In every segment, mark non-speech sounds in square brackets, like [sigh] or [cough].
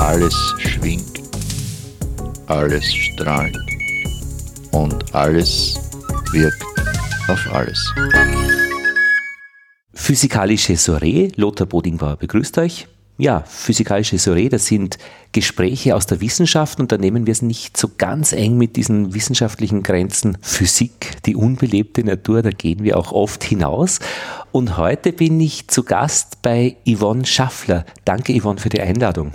Alles schwingt, alles strahlt und alles wirkt auf alles. Physikalische Soiree, Lothar Bodingbauer begrüßt euch. Ja, physikalische Soiree, das sind Gespräche aus der Wissenschaft und da nehmen wir es nicht so ganz eng mit diesen wissenschaftlichen Grenzen. Physik, die unbelebte Natur, da gehen wir auch oft hinaus. Und heute bin ich zu Gast bei Yvonne Schaffler. Danke Yvonne für die Einladung.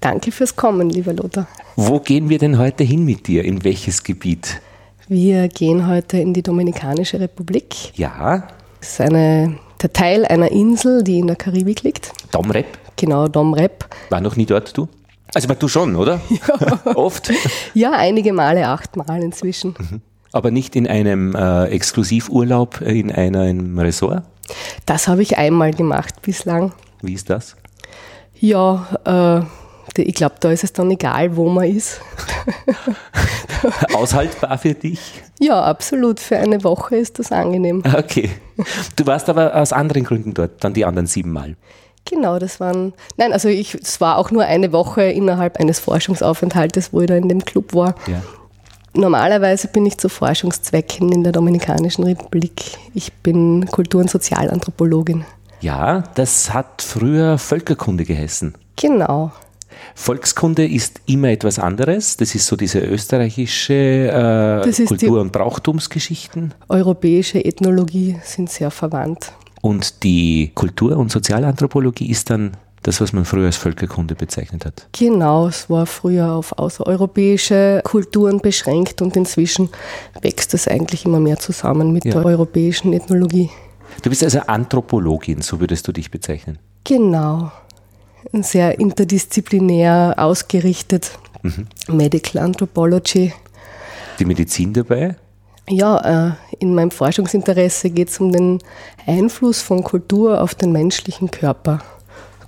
Danke fürs Kommen, lieber Lothar. Wo gehen wir denn heute hin mit dir? In welches Gebiet? Wir gehen heute in die Dominikanische Republik. Ja. Das ist eine, der Teil einer Insel, die in der Karibik liegt. Domrep? Genau, Domrep. War noch nie dort, du? Also du schon, oder? [laughs] Ja. [laughs] Oft? Ja, einige Male, achtmal inzwischen. Mhm. Aber nicht in einem äh, Exklusivurlaub in einem Resort? Das habe ich einmal gemacht bislang. Wie ist das? Ja, äh, ich glaube, da ist es dann egal, wo man ist. [laughs] Aushaltbar für dich? Ja, absolut. Für eine Woche ist das angenehm. Okay. Du warst aber aus anderen Gründen dort, dann die anderen sieben Mal. Genau, das waren, nein, also ich, es war auch nur eine Woche innerhalb eines Forschungsaufenthaltes, wo ich da in dem Club war. Ja. Normalerweise bin ich zu Forschungszwecken in der Dominikanischen Republik. Ich bin Kultur- und Sozialanthropologin. Ja, das hat früher Völkerkunde geheißen. Genau. Volkskunde ist immer etwas anderes. Das ist so diese österreichische äh, Kultur- und Brauchtumsgeschichten. Europäische Ethnologie sind sehr verwandt. Und die Kultur- und Sozialanthropologie ist dann das, was man früher als Völkerkunde bezeichnet hat. Genau, es war früher auf außereuropäische Kulturen beschränkt und inzwischen wächst es eigentlich immer mehr zusammen mit ja. der europäischen Ethnologie. Du bist also Anthropologin, so würdest du dich bezeichnen. Genau. Sehr interdisziplinär ausgerichtet. Mhm. Medical Anthropology. Die Medizin dabei? Ja, äh, in meinem Forschungsinteresse geht es um den Einfluss von Kultur auf den menschlichen Körper.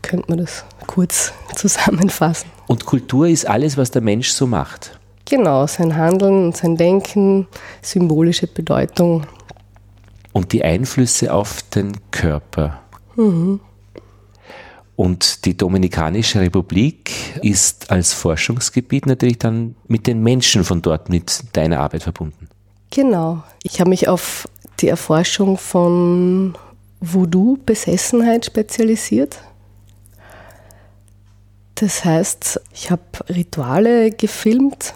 Könnte man das kurz [laughs] zusammenfassen. Und Kultur ist alles, was der Mensch so macht. Genau, sein Handeln und sein Denken, symbolische Bedeutung. Und die Einflüsse auf den Körper. Mhm. Und die Dominikanische Republik ist als Forschungsgebiet natürlich dann mit den Menschen von dort mit deiner Arbeit verbunden. Genau. Ich habe mich auf die Erforschung von Voodoo-Besessenheit spezialisiert. Das heißt, ich habe Rituale gefilmt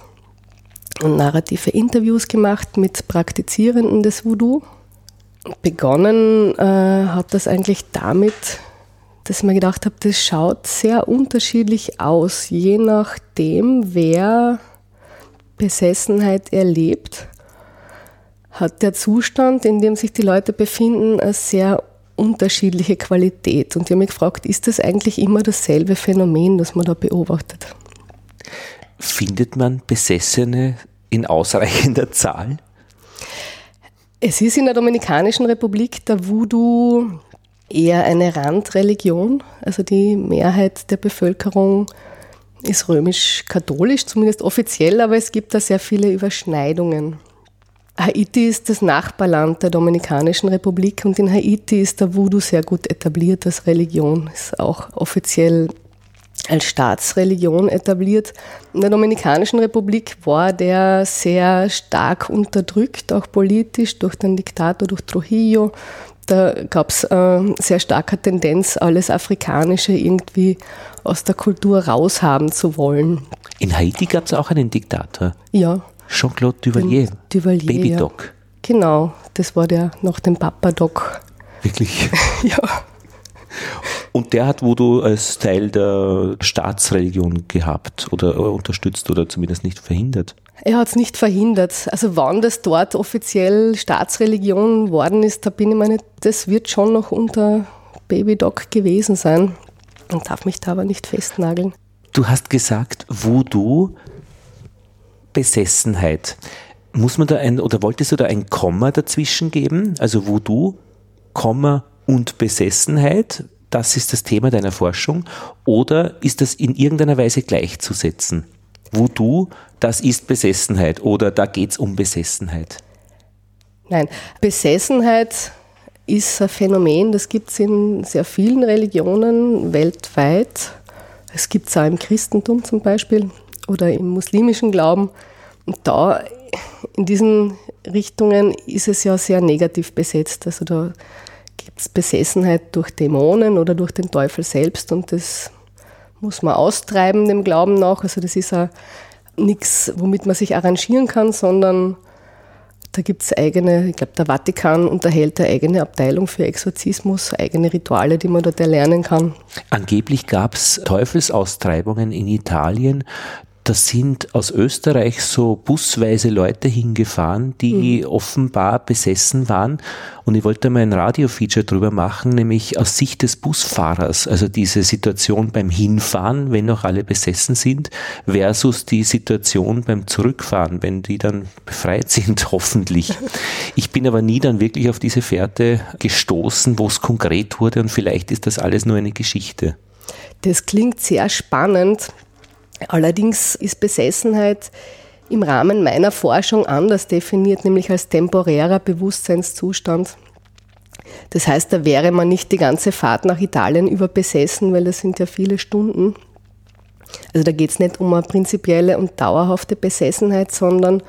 und narrative Interviews gemacht mit Praktizierenden des Voodoo. Begonnen äh, hat das eigentlich damit, dass ich mir gedacht habe, das schaut sehr unterschiedlich aus, je nachdem, wer Besessenheit erlebt hat der Zustand, in dem sich die Leute befinden, eine sehr unterschiedliche Qualität. Und ich habe mich gefragt, ist das eigentlich immer dasselbe Phänomen, das man da beobachtet? Findet man Besessene in ausreichender Zahl? Es ist in der Dominikanischen Republik der Voodoo eher eine Randreligion. Also die Mehrheit der Bevölkerung ist römisch-katholisch, zumindest offiziell, aber es gibt da sehr viele Überschneidungen. Haiti ist das Nachbarland der Dominikanischen Republik und in Haiti ist der Voodoo sehr gut etabliert als Religion, ist auch offiziell als Staatsreligion etabliert. In der Dominikanischen Republik war der sehr stark unterdrückt, auch politisch durch den Diktator, durch Trujillo. Da gab es äh, sehr starke Tendenz, alles Afrikanische irgendwie aus der Kultur raushaben zu wollen. In Haiti gab es auch einen Diktator. Ja. Jean-Claude Duvalier. Duvalier Baby ja. Doc. Genau, das war der nach dem Papa Doc. Wirklich? [laughs] ja. Und der hat Voodoo als Teil der Staatsreligion gehabt oder unterstützt oder zumindest nicht verhindert. Er hat es nicht verhindert. Also wann das dort offiziell Staatsreligion worden ist, da bin ich mir nicht, das wird schon noch unter Baby Doc gewesen sein und darf mich da aber nicht festnageln. Du hast gesagt, Voodoo Besessenheit. Muss man da ein, oder wolltest du da ein Komma dazwischen geben? Also Voodoo, Komma und Besessenheit? Das ist das Thema deiner Forschung? Oder ist das in irgendeiner Weise gleichzusetzen? Voodoo, das ist Besessenheit oder da geht es um Besessenheit? Nein, Besessenheit ist ein Phänomen, das gibt es in sehr vielen Religionen weltweit. Es gibt es auch im Christentum zum Beispiel oder im muslimischen Glauben. Und da in diesen Richtungen ist es ja sehr negativ besetzt. Also da gibt es Besessenheit durch Dämonen oder durch den Teufel selbst und das muss man austreiben, dem Glauben nach. Also das ist ja nichts, womit man sich arrangieren kann, sondern da gibt es eigene, ich glaube, der Vatikan unterhält eine eigene Abteilung für Exorzismus, eigene Rituale, die man dort erlernen kann. Angeblich gab es Teufelsaustreibungen in Italien da sind aus Österreich so busweise Leute hingefahren, die mhm. offenbar besessen waren. Und ich wollte mal ein Radio-Feature drüber machen, nämlich aus Sicht des Busfahrers. Also diese Situation beim Hinfahren, wenn noch alle besessen sind, versus die Situation beim Zurückfahren, wenn die dann befreit sind, [laughs] hoffentlich. Ich bin aber nie dann wirklich auf diese Fährte gestoßen, wo es konkret wurde und vielleicht ist das alles nur eine Geschichte. Das klingt sehr spannend. Allerdings ist Besessenheit im Rahmen meiner Forschung anders definiert, nämlich als temporärer Bewusstseinszustand. Das heißt, da wäre man nicht die ganze Fahrt nach Italien über besessen, weil das sind ja viele Stunden. Also da geht es nicht um eine prinzipielle und dauerhafte Besessenheit, sondern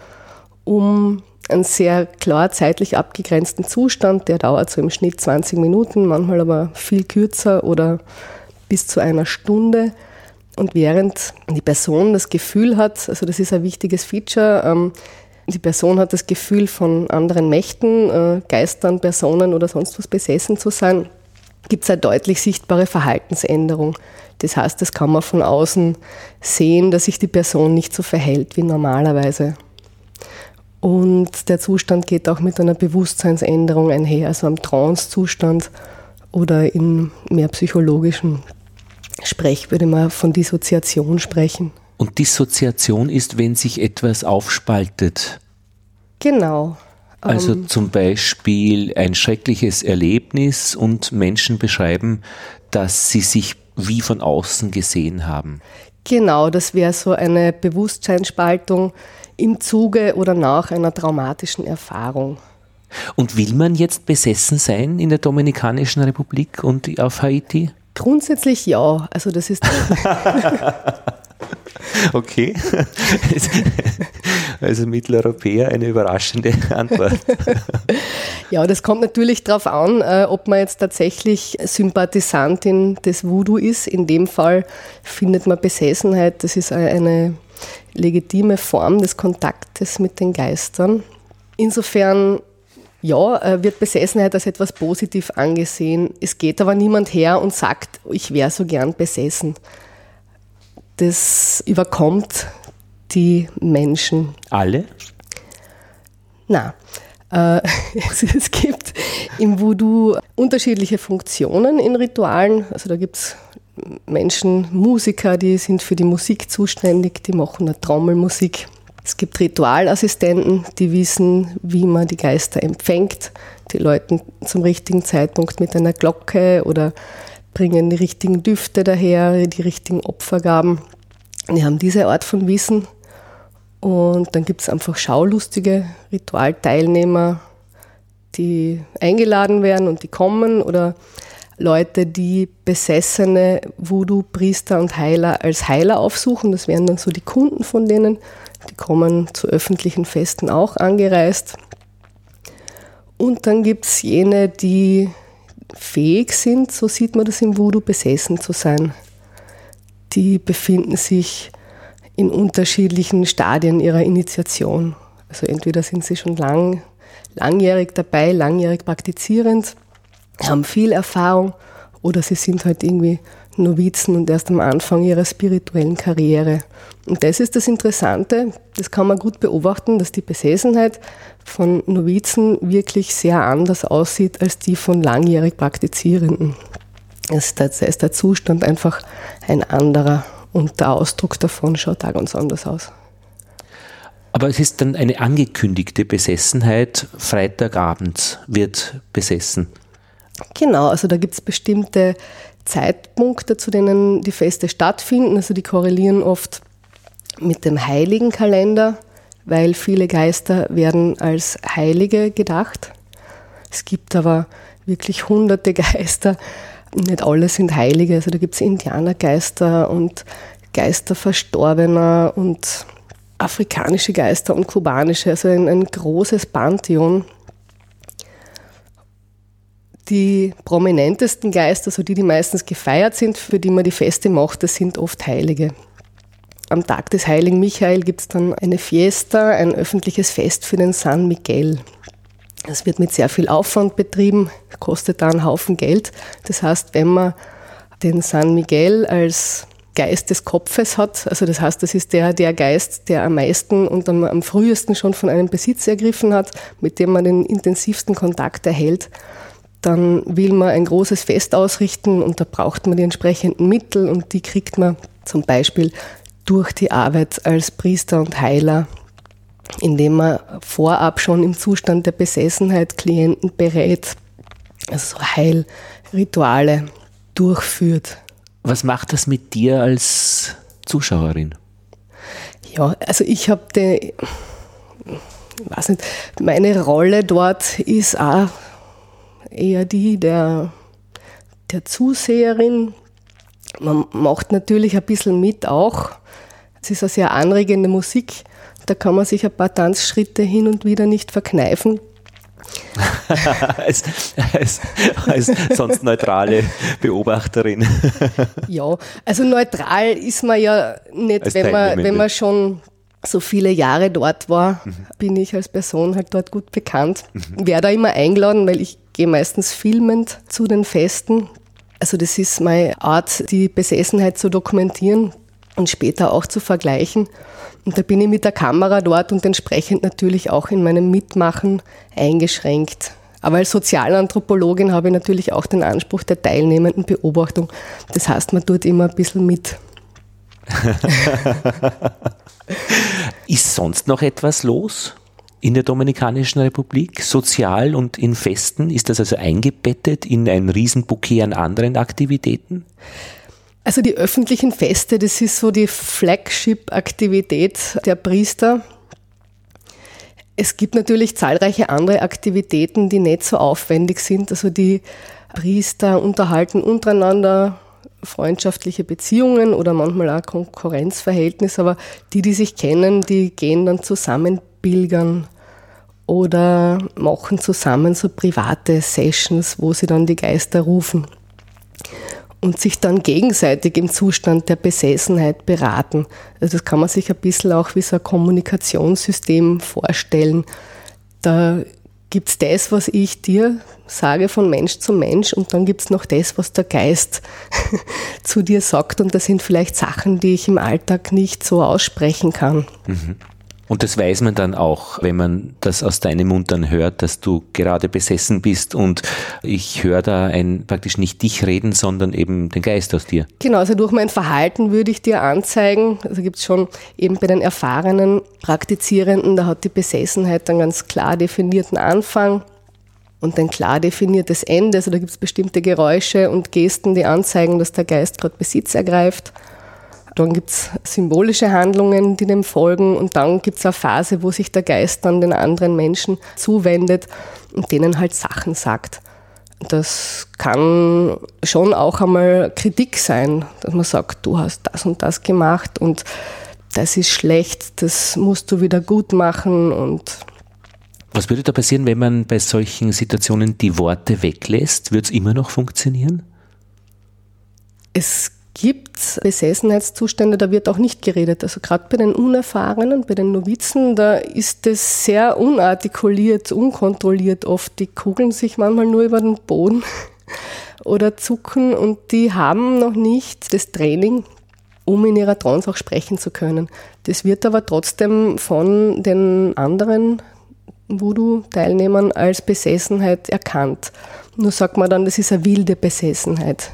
um einen sehr klar zeitlich abgegrenzten Zustand, der dauert so im Schnitt 20 Minuten, manchmal aber viel kürzer oder bis zu einer Stunde. Und während die Person das Gefühl hat, also das ist ein wichtiges Feature, ähm, die Person hat das Gefühl von anderen Mächten, äh, Geistern, Personen oder sonst was besessen zu sein, gibt es eine deutlich sichtbare Verhaltensänderung. Das heißt, das kann man von außen sehen, dass sich die Person nicht so verhält wie normalerweise. Und der Zustand geht auch mit einer Bewusstseinsänderung einher, also am Trance-Zustand oder in mehr psychologischen Sprech, würde man von Dissoziation sprechen. Und Dissoziation ist, wenn sich etwas aufspaltet. Genau. Also ähm, zum Beispiel ein schreckliches Erlebnis und Menschen beschreiben, dass sie sich wie von außen gesehen haben. Genau, das wäre so eine Bewusstseinsspaltung im Zuge oder nach einer traumatischen Erfahrung. Und will man jetzt besessen sein in der Dominikanischen Republik und auf Haiti? Grundsätzlich ja. Also das ist. [laughs] okay. [laughs] Also Mitteleuropäer eine überraschende Antwort. [laughs] ja, das kommt natürlich darauf an, äh, ob man jetzt tatsächlich Sympathisantin des Voodoo ist. In dem Fall findet man Besessenheit. Das ist eine legitime Form des Kontaktes mit den Geistern. Insofern ja, äh, wird Besessenheit als etwas positiv angesehen. Es geht aber niemand her und sagt, ich wäre so gern besessen. Das überkommt die Menschen. Alle? Na, äh, [laughs] es gibt im Voodoo unterschiedliche Funktionen in Ritualen. Also da gibt es Menschen, Musiker, die sind für die Musik zuständig, die machen eine Trommelmusik. Es gibt Ritualassistenten, die wissen, wie man die Geister empfängt, die läuten zum richtigen Zeitpunkt mit einer Glocke oder bringen die richtigen Düfte daher, die richtigen Opfergaben. Die haben diese Art von Wissen. Und dann gibt es einfach schaulustige Ritualteilnehmer, die eingeladen werden und die kommen oder Leute, die besessene Voodoo-Priester und Heiler als Heiler aufsuchen. Das wären dann so die Kunden von denen. Die kommen zu öffentlichen Festen auch angereist. Und dann gibt es jene, die fähig sind, so sieht man das im Voodoo, besessen zu sein. Die befinden sich in unterschiedlichen Stadien ihrer Initiation. Also entweder sind sie schon lang, langjährig dabei, langjährig praktizierend, haben viel Erfahrung oder sie sind halt irgendwie Novizen und erst am Anfang ihrer spirituellen Karriere. Und das ist das Interessante, das kann man gut beobachten, dass die Besessenheit von Novizen wirklich sehr anders aussieht als die von langjährig Praktizierenden. Da ist der Zustand einfach ein anderer und der Ausdruck davon schaut da ganz anders aus. Aber es ist dann eine angekündigte Besessenheit, Freitagabends wird besessen. Genau, also da gibt es bestimmte Zeitpunkte, zu denen die Feste stattfinden. Also die korrelieren oft mit dem Heiligenkalender, weil viele Geister werden als Heilige gedacht. Es gibt aber wirklich hunderte [laughs] Geister. Nicht alle sind Heilige, also da gibt es Indianergeister und Geister Verstorbener und afrikanische Geister und kubanische, also ein, ein großes Pantheon. Die prominentesten Geister, also die, die meistens gefeiert sind, für die man die Feste macht, das sind oft Heilige. Am Tag des heiligen Michael gibt es dann eine Fiesta, ein öffentliches Fest für den San Miguel. Das wird mit sehr viel Aufwand betrieben, kostet da einen Haufen Geld. Das heißt, wenn man den San Miguel als Geist des Kopfes hat, also das heißt, das ist der, der Geist, der am meisten und am, am frühesten schon von einem Besitz ergriffen hat, mit dem man den intensivsten Kontakt erhält, dann will man ein großes Fest ausrichten und da braucht man die entsprechenden Mittel und die kriegt man zum Beispiel durch die Arbeit als Priester und Heiler, indem man vorab schon im Zustand der Besessenheit Klienten berät, also Heilrituale durchführt. Was macht das mit dir als Zuschauerin? Ja, also ich habe die, weiß nicht, meine Rolle dort ist auch eher die der, der Zuseherin. Man macht natürlich ein bisschen mit auch. Es ist eine sehr anregende Musik. Da kann man sich ein paar Tanzschritte hin und wieder nicht verkneifen. [laughs] als, als, als, sonst neutrale Beobachterin. [laughs] ja, also neutral ist man ja nicht, wenn man, wenn man schon so viele Jahre dort war, mhm. bin ich als Person halt dort gut bekannt. Mhm. Werde da immer eingeladen, weil ich gehe meistens filmend zu den Festen. Also das ist meine Art, die Besessenheit zu dokumentieren und später auch zu vergleichen. Und da bin ich mit der Kamera dort und entsprechend natürlich auch in meinem Mitmachen eingeschränkt. Aber als Sozialanthropologin habe ich natürlich auch den Anspruch der teilnehmenden Beobachtung. Das heißt, man tut immer ein bisschen mit. [laughs] Ist sonst noch etwas los in der Dominikanischen Republik, sozial und in Festen? Ist das also eingebettet in ein Riesenbouquet an anderen Aktivitäten? Also die öffentlichen Feste, das ist so die Flagship-Aktivität der Priester. Es gibt natürlich zahlreiche andere Aktivitäten, die nicht so aufwendig sind. Also die Priester unterhalten untereinander freundschaftliche Beziehungen oder manchmal auch Konkurrenzverhältnisse, aber die, die sich kennen, die gehen dann zusammen pilgern oder machen zusammen so private Sessions, wo sie dann die Geister rufen und sich dann gegenseitig im Zustand der Besessenheit beraten. Also das kann man sich ein bisschen auch wie so ein Kommunikationssystem vorstellen. Da gibt es das, was ich dir sage von Mensch zu Mensch und dann gibt es noch das, was der Geist [laughs] zu dir sagt und das sind vielleicht Sachen, die ich im Alltag nicht so aussprechen kann. Mhm. Und das weiß man dann auch, wenn man das aus deinem Mund dann hört, dass du gerade besessen bist und ich höre da ein, praktisch nicht dich reden, sondern eben den Geist aus dir. Genau, also durch mein Verhalten würde ich dir anzeigen, also gibt es schon eben bei den erfahrenen Praktizierenden, da hat die Besessenheit einen ganz klar definierten Anfang und ein klar definiertes Ende. Also da gibt es bestimmte Geräusche und Gesten, die anzeigen, dass der Geist gerade Besitz ergreift. Dann gibt es symbolische Handlungen, die dem folgen. Und dann gibt es eine Phase, wo sich der Geist dann den anderen Menschen zuwendet und denen halt Sachen sagt. Das kann schon auch einmal Kritik sein, dass man sagt, du hast das und das gemacht und das ist schlecht, das musst du wieder gut machen und was würde da passieren, wenn man bei solchen Situationen die Worte weglässt? Wird es immer noch funktionieren? Es gibt Besessenheitszustände, da wird auch nicht geredet. Also gerade bei den Unerfahrenen, bei den Novizen, da ist es sehr unartikuliert, unkontrolliert oft. Die kugeln sich manchmal nur über den Boden [laughs] oder zucken und die haben noch nicht das Training, um in ihrer Trance auch sprechen zu können. Das wird aber trotzdem von den anderen Voodoo-Teilnehmern als Besessenheit erkannt. Nur sagt man dann, das ist eine wilde Besessenheit.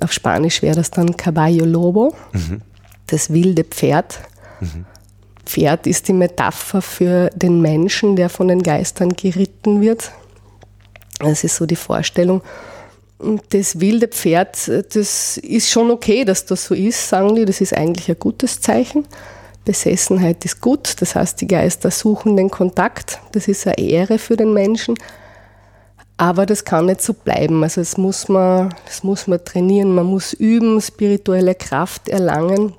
Auf Spanisch wäre das dann Caballo Lobo, mhm. das wilde Pferd. Mhm. Pferd ist die Metapher für den Menschen, der von den Geistern geritten wird. Das ist so die Vorstellung. Und das wilde Pferd, das ist schon okay, dass das so ist, sagen die. Das ist eigentlich ein gutes Zeichen. Besessenheit ist gut, das heißt, die Geister suchen den Kontakt. Das ist eine Ehre für den Menschen. Aber das kann nicht so bleiben. Also das muss man, das muss man trainieren, man muss üben, spirituelle Kraft erlangen.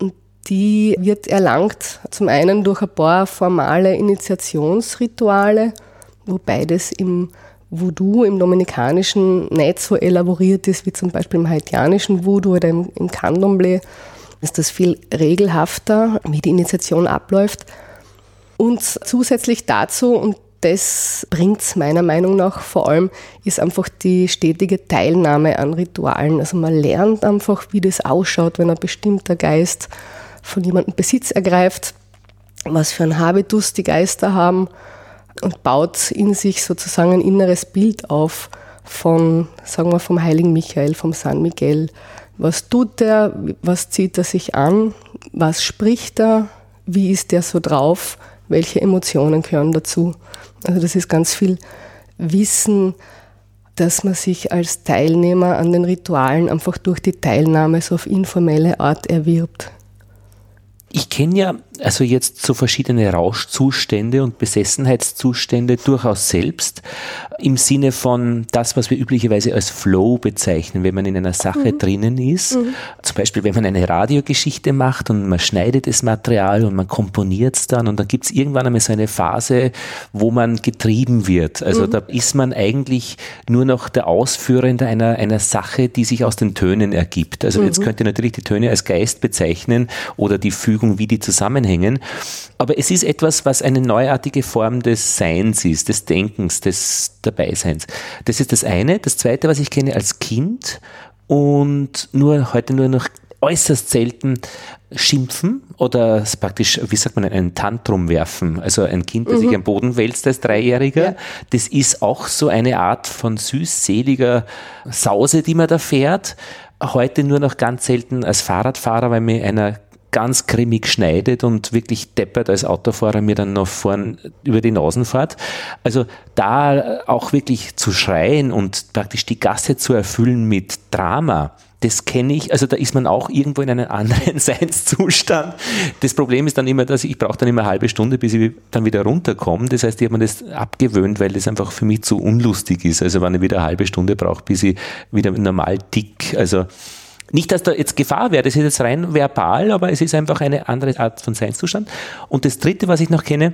Und die wird erlangt zum einen durch ein paar formale Initiationsrituale, wobei das im Voodoo, im Dominikanischen, nicht so elaboriert ist wie zum Beispiel im haitianischen Voodoo oder im, im Candomblé. Ist das viel regelhafter, wie die Initiation abläuft. Und zusätzlich dazu, und das bringt es meiner Meinung nach vor allem, ist einfach die stetige Teilnahme an Ritualen. Also man lernt einfach, wie das ausschaut, wenn ein bestimmter Geist von jemandem Besitz ergreift, was für ein Habitus die Geister haben und baut in sich sozusagen ein inneres Bild auf von, sagen wir, vom heiligen Michael, vom San Miguel. Was tut er? Was zieht er sich an? Was spricht er? Wie ist er so drauf? Welche Emotionen gehören dazu? Also das ist ganz viel Wissen, dass man sich als Teilnehmer an den Ritualen einfach durch die Teilnahme so auf informelle Art erwirbt. Ich kenne ja also jetzt so verschiedene Rauschzustände und Besessenheitszustände durchaus selbst im Sinne von das, was wir üblicherweise als Flow bezeichnen, wenn man in einer Sache mhm. drinnen ist. Mhm. Zum Beispiel, wenn man eine Radiogeschichte macht und man schneidet das Material und man komponiert es dann und dann gibt es irgendwann einmal so eine Phase, wo man getrieben wird. Also mhm. da ist man eigentlich nur noch der Ausführende einer, einer Sache, die sich aus den Tönen ergibt. Also jetzt mhm. könnte natürlich die Töne als Geist bezeichnen oder die Fügung, wie die zusammenhängen zusammenhängen. Aber es ist etwas, was eine neuartige Form des Seins ist, des Denkens, des Dabeiseins. Das ist das eine. Das zweite, was ich kenne als Kind und nur heute nur noch äußerst selten schimpfen oder praktisch, wie sagt man, einen Tantrum werfen. Also ein Kind, das mhm. sich am Boden wälzt als Dreijähriger. Ja. Das ist auch so eine Art von süßseliger Sause, die man da fährt. Heute nur noch ganz selten als Fahrradfahrer, weil mir einer ganz grimmig schneidet und wirklich deppert als Autofahrer mir dann noch vorn über die Nasen fährt. Also da auch wirklich zu schreien und praktisch die Gasse zu erfüllen mit Drama, das kenne ich, also da ist man auch irgendwo in einem anderen [laughs] Seinszustand. Das Problem ist dann immer, dass ich, ich brauche dann immer eine halbe Stunde, bis ich dann wieder runterkomme. Das heißt, ich habe mir das abgewöhnt, weil das einfach für mich zu unlustig ist. Also wenn ich wieder eine halbe Stunde brauche, bis ich wieder normal tick. Also nicht, dass da jetzt Gefahr wäre, das ist jetzt rein verbal, aber es ist einfach eine andere Art von Seinszustand. Und das Dritte, was ich noch kenne,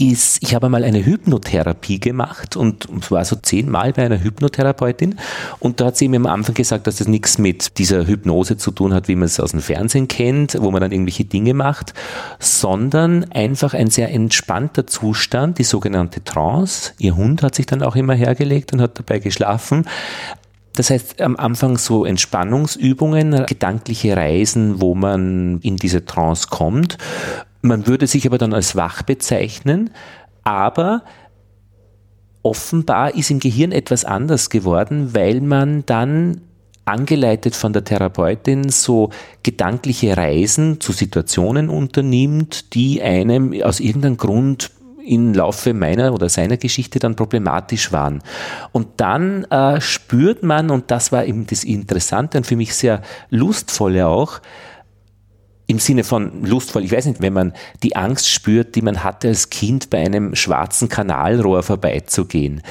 ist, ich habe mal eine Hypnotherapie gemacht und war so zehnmal bei einer Hypnotherapeutin und da hat sie mir am Anfang gesagt, dass das nichts mit dieser Hypnose zu tun hat, wie man es aus dem Fernsehen kennt, wo man dann irgendwelche Dinge macht, sondern einfach ein sehr entspannter Zustand, die sogenannte Trance. Ihr Hund hat sich dann auch immer hergelegt und hat dabei geschlafen. Das heißt, am Anfang so Entspannungsübungen, gedankliche Reisen, wo man in diese Trance kommt. Man würde sich aber dann als wach bezeichnen, aber offenbar ist im Gehirn etwas anders geworden, weil man dann angeleitet von der Therapeutin so gedankliche Reisen zu Situationen unternimmt, die einem aus irgendeinem Grund im Laufe meiner oder seiner Geschichte dann problematisch waren. Und dann äh, spürt man, und das war eben das Interessante und für mich sehr lustvolle auch, im Sinne von lustvoll, ich weiß nicht, wenn man die Angst spürt, die man hatte als Kind bei einem schwarzen Kanalrohr vorbeizugehen.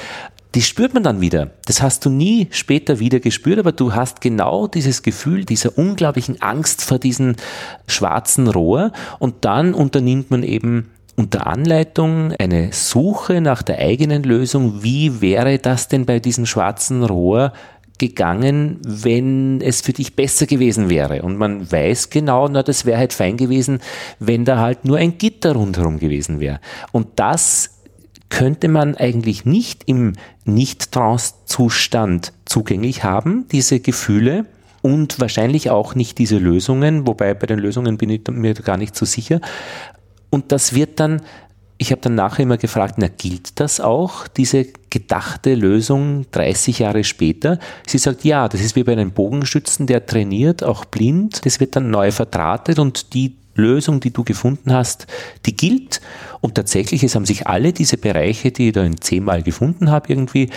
Die spürt man dann wieder. Das hast du nie später wieder gespürt, aber du hast genau dieses Gefühl dieser unglaublichen Angst vor diesem schwarzen Rohr und dann unternimmt man eben unter Anleitung eine Suche nach der eigenen Lösung. Wie wäre das denn bei diesem schwarzen Rohr gegangen, wenn es für dich besser gewesen wäre? Und man weiß genau, na, das wäre halt fein gewesen, wenn da halt nur ein Gitter rundherum gewesen wäre. Und das könnte man eigentlich nicht im Nicht-Trance-Zustand zugänglich haben, diese Gefühle und wahrscheinlich auch nicht diese Lösungen, wobei bei den Lösungen bin ich mir gar nicht so sicher. Und das wird dann, ich habe dann nachher immer gefragt, na gilt das auch, diese gedachte Lösung 30 Jahre später? Sie sagt, ja, das ist wie bei einem Bogenschützen, der trainiert, auch blind, das wird dann neu verdrahtet und die Lösung, die du gefunden hast, die gilt. Und tatsächlich, es haben sich alle diese Bereiche, die ich da in zehnmal gefunden habe, irgendwie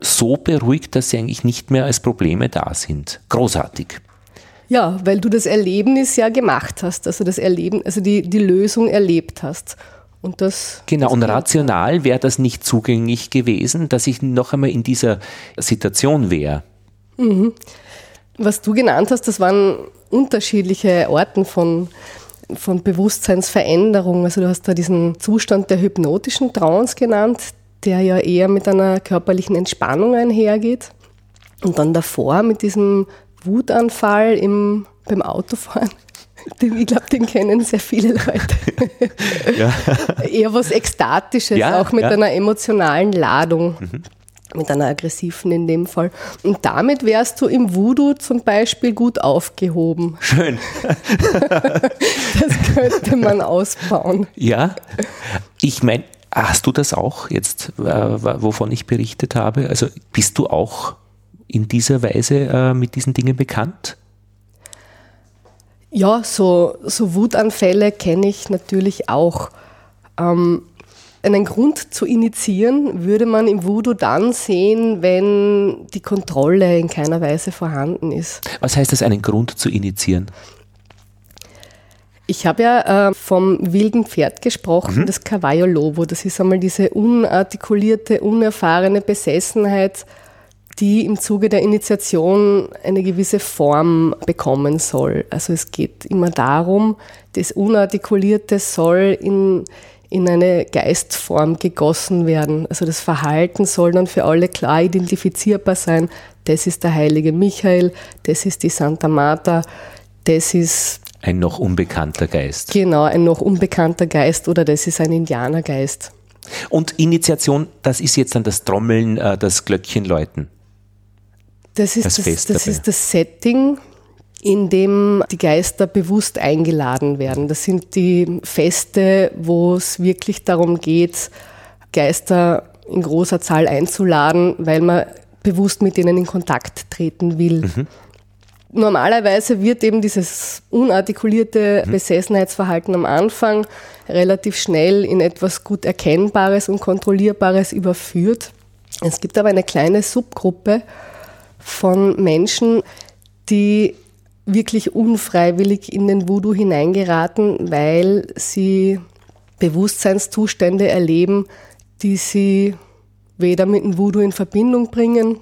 so beruhigt, dass sie eigentlich nicht mehr als Probleme da sind. Großartig. Ja, weil du das Erlebnis ja gemacht hast, also das Erleben, also die, die Lösung erlebt hast. Und das, Genau, das und rational wäre das nicht zugänglich gewesen, dass ich noch einmal in dieser Situation wäre. Was du genannt hast, das waren unterschiedliche Orten von, von Bewusstseinsveränderung. Also du hast da diesen Zustand der hypnotischen Trance genannt, der ja eher mit einer körperlichen Entspannung einhergeht. Und dann davor mit diesem Wutanfall im, beim Autofahren. [laughs] Den, ich glaube, den kennen sehr viele Leute. Ja. [laughs] Eher was Ekstatisches, Ja, auch mit ja. einer emotionalen Ladung. Mit einer aggressiven in dem Fall. Und damit wärst du im Voodoo zum Beispiel gut aufgehoben. Schön. [laughs] Das könnte man ausbauen. Ja, ich meine, hast du das auch jetzt, äh, wovon ich berichtet habe? Also bist du auch in dieser Weise äh, mit diesen Dingen bekannt? Ja, so, so Wutanfälle kenne ich natürlich auch. Ähm, einen Grund zu initiieren würde man im Voodoo dann sehen, wenn die Kontrolle in keiner Weise vorhanden ist. Was heißt das, einen Grund zu initiieren? Ich habe ja äh, vom wilden Pferd gesprochen, das Cavallo Lobo. Das ist einmal diese unartikulierte, unerfahrene Besessenheit, die im Zuge der Initiation eine gewisse Form bekommen soll. Also es geht immer darum, das Unartikulierte soll in, in eine Geistform gegossen werden. Also das Verhalten soll dann für alle klar identifizierbar sein. Das ist der heilige Michael, das ist die Santa Marta, das ist Ein noch unbekannter Geist. Genau, ein noch unbekannter Geist oder das ist ein Indianergeist. Und Initiation, das ist jetzt dann das Trommeln, äh, das Glöckchenläuten. Das ist Das das, das, ist das Setting, in dem die Geister bewusst eingeladen werden. Das sind die Feste, wo es wirklich darum geht, Geister in großer Zahl einzuladen, weil man bewusst mit denen in Kontakt treten will. Mhm. Normalerweise wird eben dieses unartikulierte Mhm. Besessenheitsverhalten am Anfang relativ schnell in etwas gut Erkennbares und Kontrollierbares überführt. Es gibt aber eine kleine Subgruppe von Menschen, die wirklich unfreiwillig in den Voodoo hineingeraten, weil sie Bewusstseinszustände erleben, die sie weder mit dem Voodoo in Verbindung bringen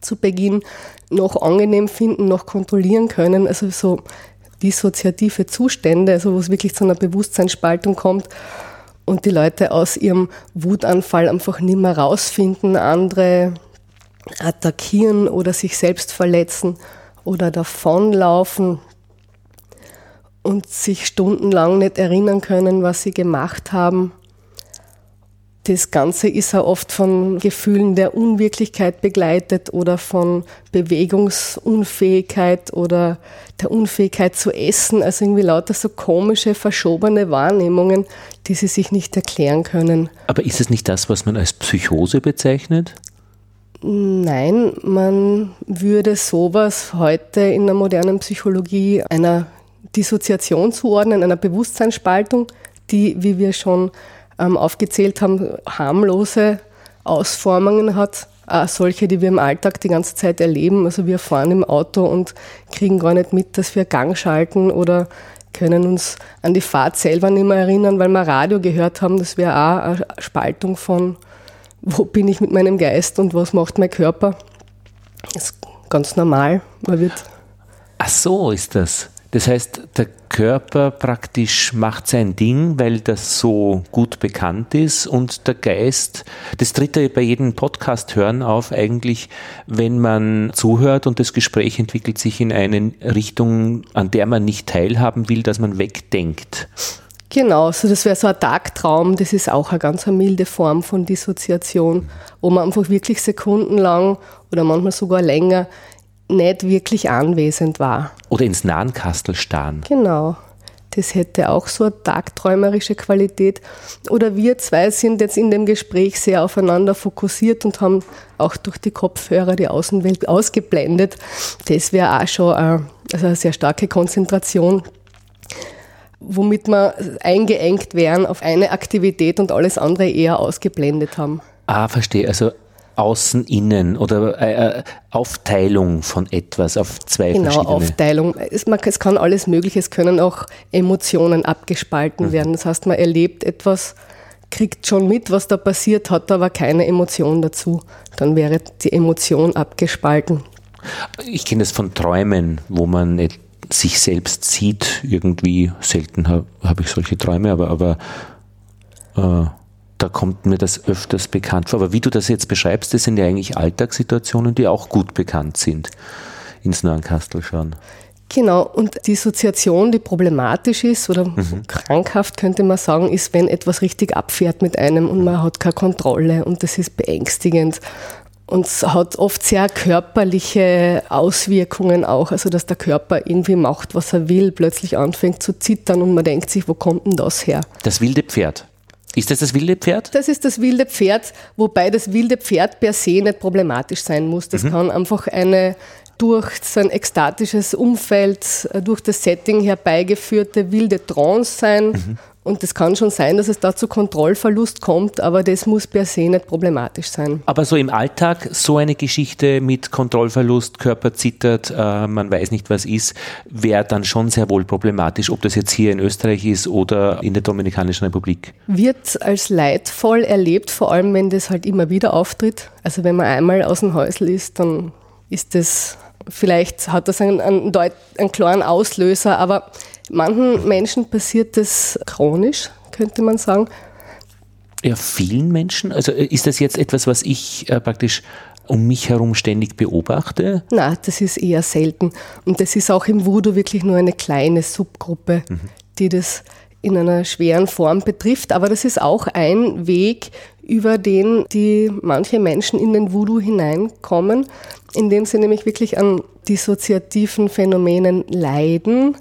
zu Beginn, noch angenehm finden, noch kontrollieren können. Also so dissoziative Zustände, also wo es wirklich zu einer Bewusstseinsspaltung kommt und die Leute aus ihrem Wutanfall einfach nicht mehr rausfinden, andere attackieren oder sich selbst verletzen oder davonlaufen und sich stundenlang nicht erinnern können, was sie gemacht haben. Das Ganze ist ja oft von Gefühlen der Unwirklichkeit begleitet oder von Bewegungsunfähigkeit oder der Unfähigkeit zu essen. Also irgendwie lauter so komische, verschobene Wahrnehmungen, die sie sich nicht erklären können. Aber ist es nicht das, was man als Psychose bezeichnet? Nein, man würde sowas heute in der modernen Psychologie einer Dissoziation zuordnen, einer Bewusstseinsspaltung, die, wie wir schon ähm, aufgezählt haben, harmlose Ausformungen hat. Auch solche, die wir im Alltag die ganze Zeit erleben. Also wir fahren im Auto und kriegen gar nicht mit, dass wir Gang schalten oder können uns an die Fahrt selber nicht mehr erinnern, weil wir Radio gehört haben. Das wäre auch eine Spaltung von wo bin ich mit meinem Geist und was macht mein Körper. Das ist ganz normal. Man wird Ach so ist das. Das heißt, der Körper praktisch macht sein Ding, weil das so gut bekannt ist und der Geist, das tritt ja bei jedem Podcast hören auf, eigentlich, wenn man zuhört und das Gespräch entwickelt sich in eine Richtung, an der man nicht teilhaben will, dass man wegdenkt. Genau, so das wäre so ein Tagtraum, das ist auch eine ganz eine milde Form von Dissoziation, wo man einfach wirklich sekundenlang oder manchmal sogar länger nicht wirklich anwesend war. Oder ins Nahenkastel starren. Genau. Das hätte auch so eine tagträumerische Qualität. Oder wir zwei sind jetzt in dem Gespräch sehr aufeinander fokussiert und haben auch durch die Kopfhörer die Außenwelt ausgeblendet. Das wäre auch schon eine, also eine sehr starke Konzentration, womit wir eingeengt wären auf eine Aktivität und alles andere eher ausgeblendet haben. Ah, verstehe. Also außen, innen oder äh, Aufteilung von etwas auf zwei Genau, verschiedene. Aufteilung. Es, man, es kann alles Mögliche, es können auch Emotionen abgespalten Mhm. werden. Das heißt, man erlebt etwas kriegt schon mit, was da passiert, hat aber keine Emotion dazu. Dann wäre die Emotion abgespalten. Ich kenne das von Träumen, wo man sich selbst sieht. Irgendwie selten habe hab ich solche Träume, aber, aber äh, da kommt mir das öfters bekannt vor. Aber wie du das jetzt beschreibst, das sind ja eigentlich Alltagssituationen, die auch gut bekannt sind ins Neuenkastel schauen. Genau, und die Assoziation, die problematisch ist oder mhm. krankhaft, könnte man sagen, ist, wenn etwas richtig abfährt mit einem und man hat keine Kontrolle und das ist beängstigend. Und es hat oft sehr körperliche Auswirkungen auch, also dass der Körper irgendwie macht, was er will, plötzlich anfängt zu zittern und man denkt sich, wo kommt denn das her? Das wilde Pferd. Ist das das wilde Pferd? Das ist das wilde Pferd, wobei das wilde Pferd per se nicht problematisch sein muss. Das mhm. kann einfach eine durch so ein ekstatisches Umfeld, äh, durch das Setting herbeigeführte wilde Trance sein. Mhm. Und es kann schon sein, dass es da zu Kontrollverlust kommt, aber das muss per se nicht problematisch sein. Aber so im Alltag, so eine Geschichte mit Kontrollverlust, Körper zittert, äh, man weiß nicht, was ist, wäre dann schon sehr wohl problematisch, ob das jetzt hier in Österreich ist oder in der Dominikanischen Republik. Wird als leidvoll erlebt, vor allem wenn das halt immer wieder auftritt. Also wenn man einmal aus dem Häusl ist, dann ist das Vielleicht hat das einen, einen, einen klaren Auslöser, aber manchen Menschen passiert das chronisch, könnte man sagen. Ja, vielen Menschen? Also äh, ist das jetzt etwas, was ich äh, praktisch um mich herum ständig beobachte? Na, das ist eher selten. Und das ist auch im Voodoo wirklich nur eine kleine Subgruppe, mhm. die das in einer schweren Form betrifft. Aber das ist auch ein Weg, über den die manche Menschen in den Voodoo hineinkommen, indem sie nämlich wirklich an dissoziativen Phänomenen leiden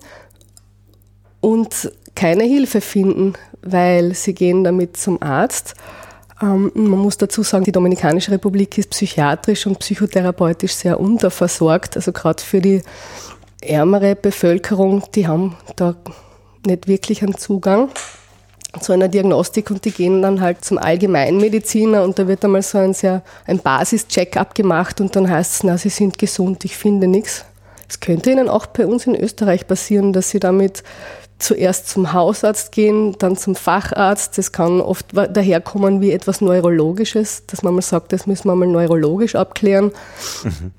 und keine Hilfe finden, weil sie gehen damit zum Arzt. Ähm, man muss dazu sagen, die Dominikanische Republik ist psychiatrisch und psychotherapeutisch sehr unterversorgt. Also gerade für die ärmere Bevölkerung, die haben da nicht wirklich einen Zugang zu einer Diagnostik und die gehen dann halt zum Allgemeinmediziner und da wird einmal so ein sehr ein Basis-Check-up gemacht und dann heißt es, na, sie sind gesund, ich finde nichts. Es könnte ihnen auch bei uns in Österreich passieren, dass sie damit zuerst zum Hausarzt gehen, dann zum Facharzt. Das kann oft daherkommen wie etwas Neurologisches, dass man mal sagt, das müssen wir mal neurologisch abklären. Mhm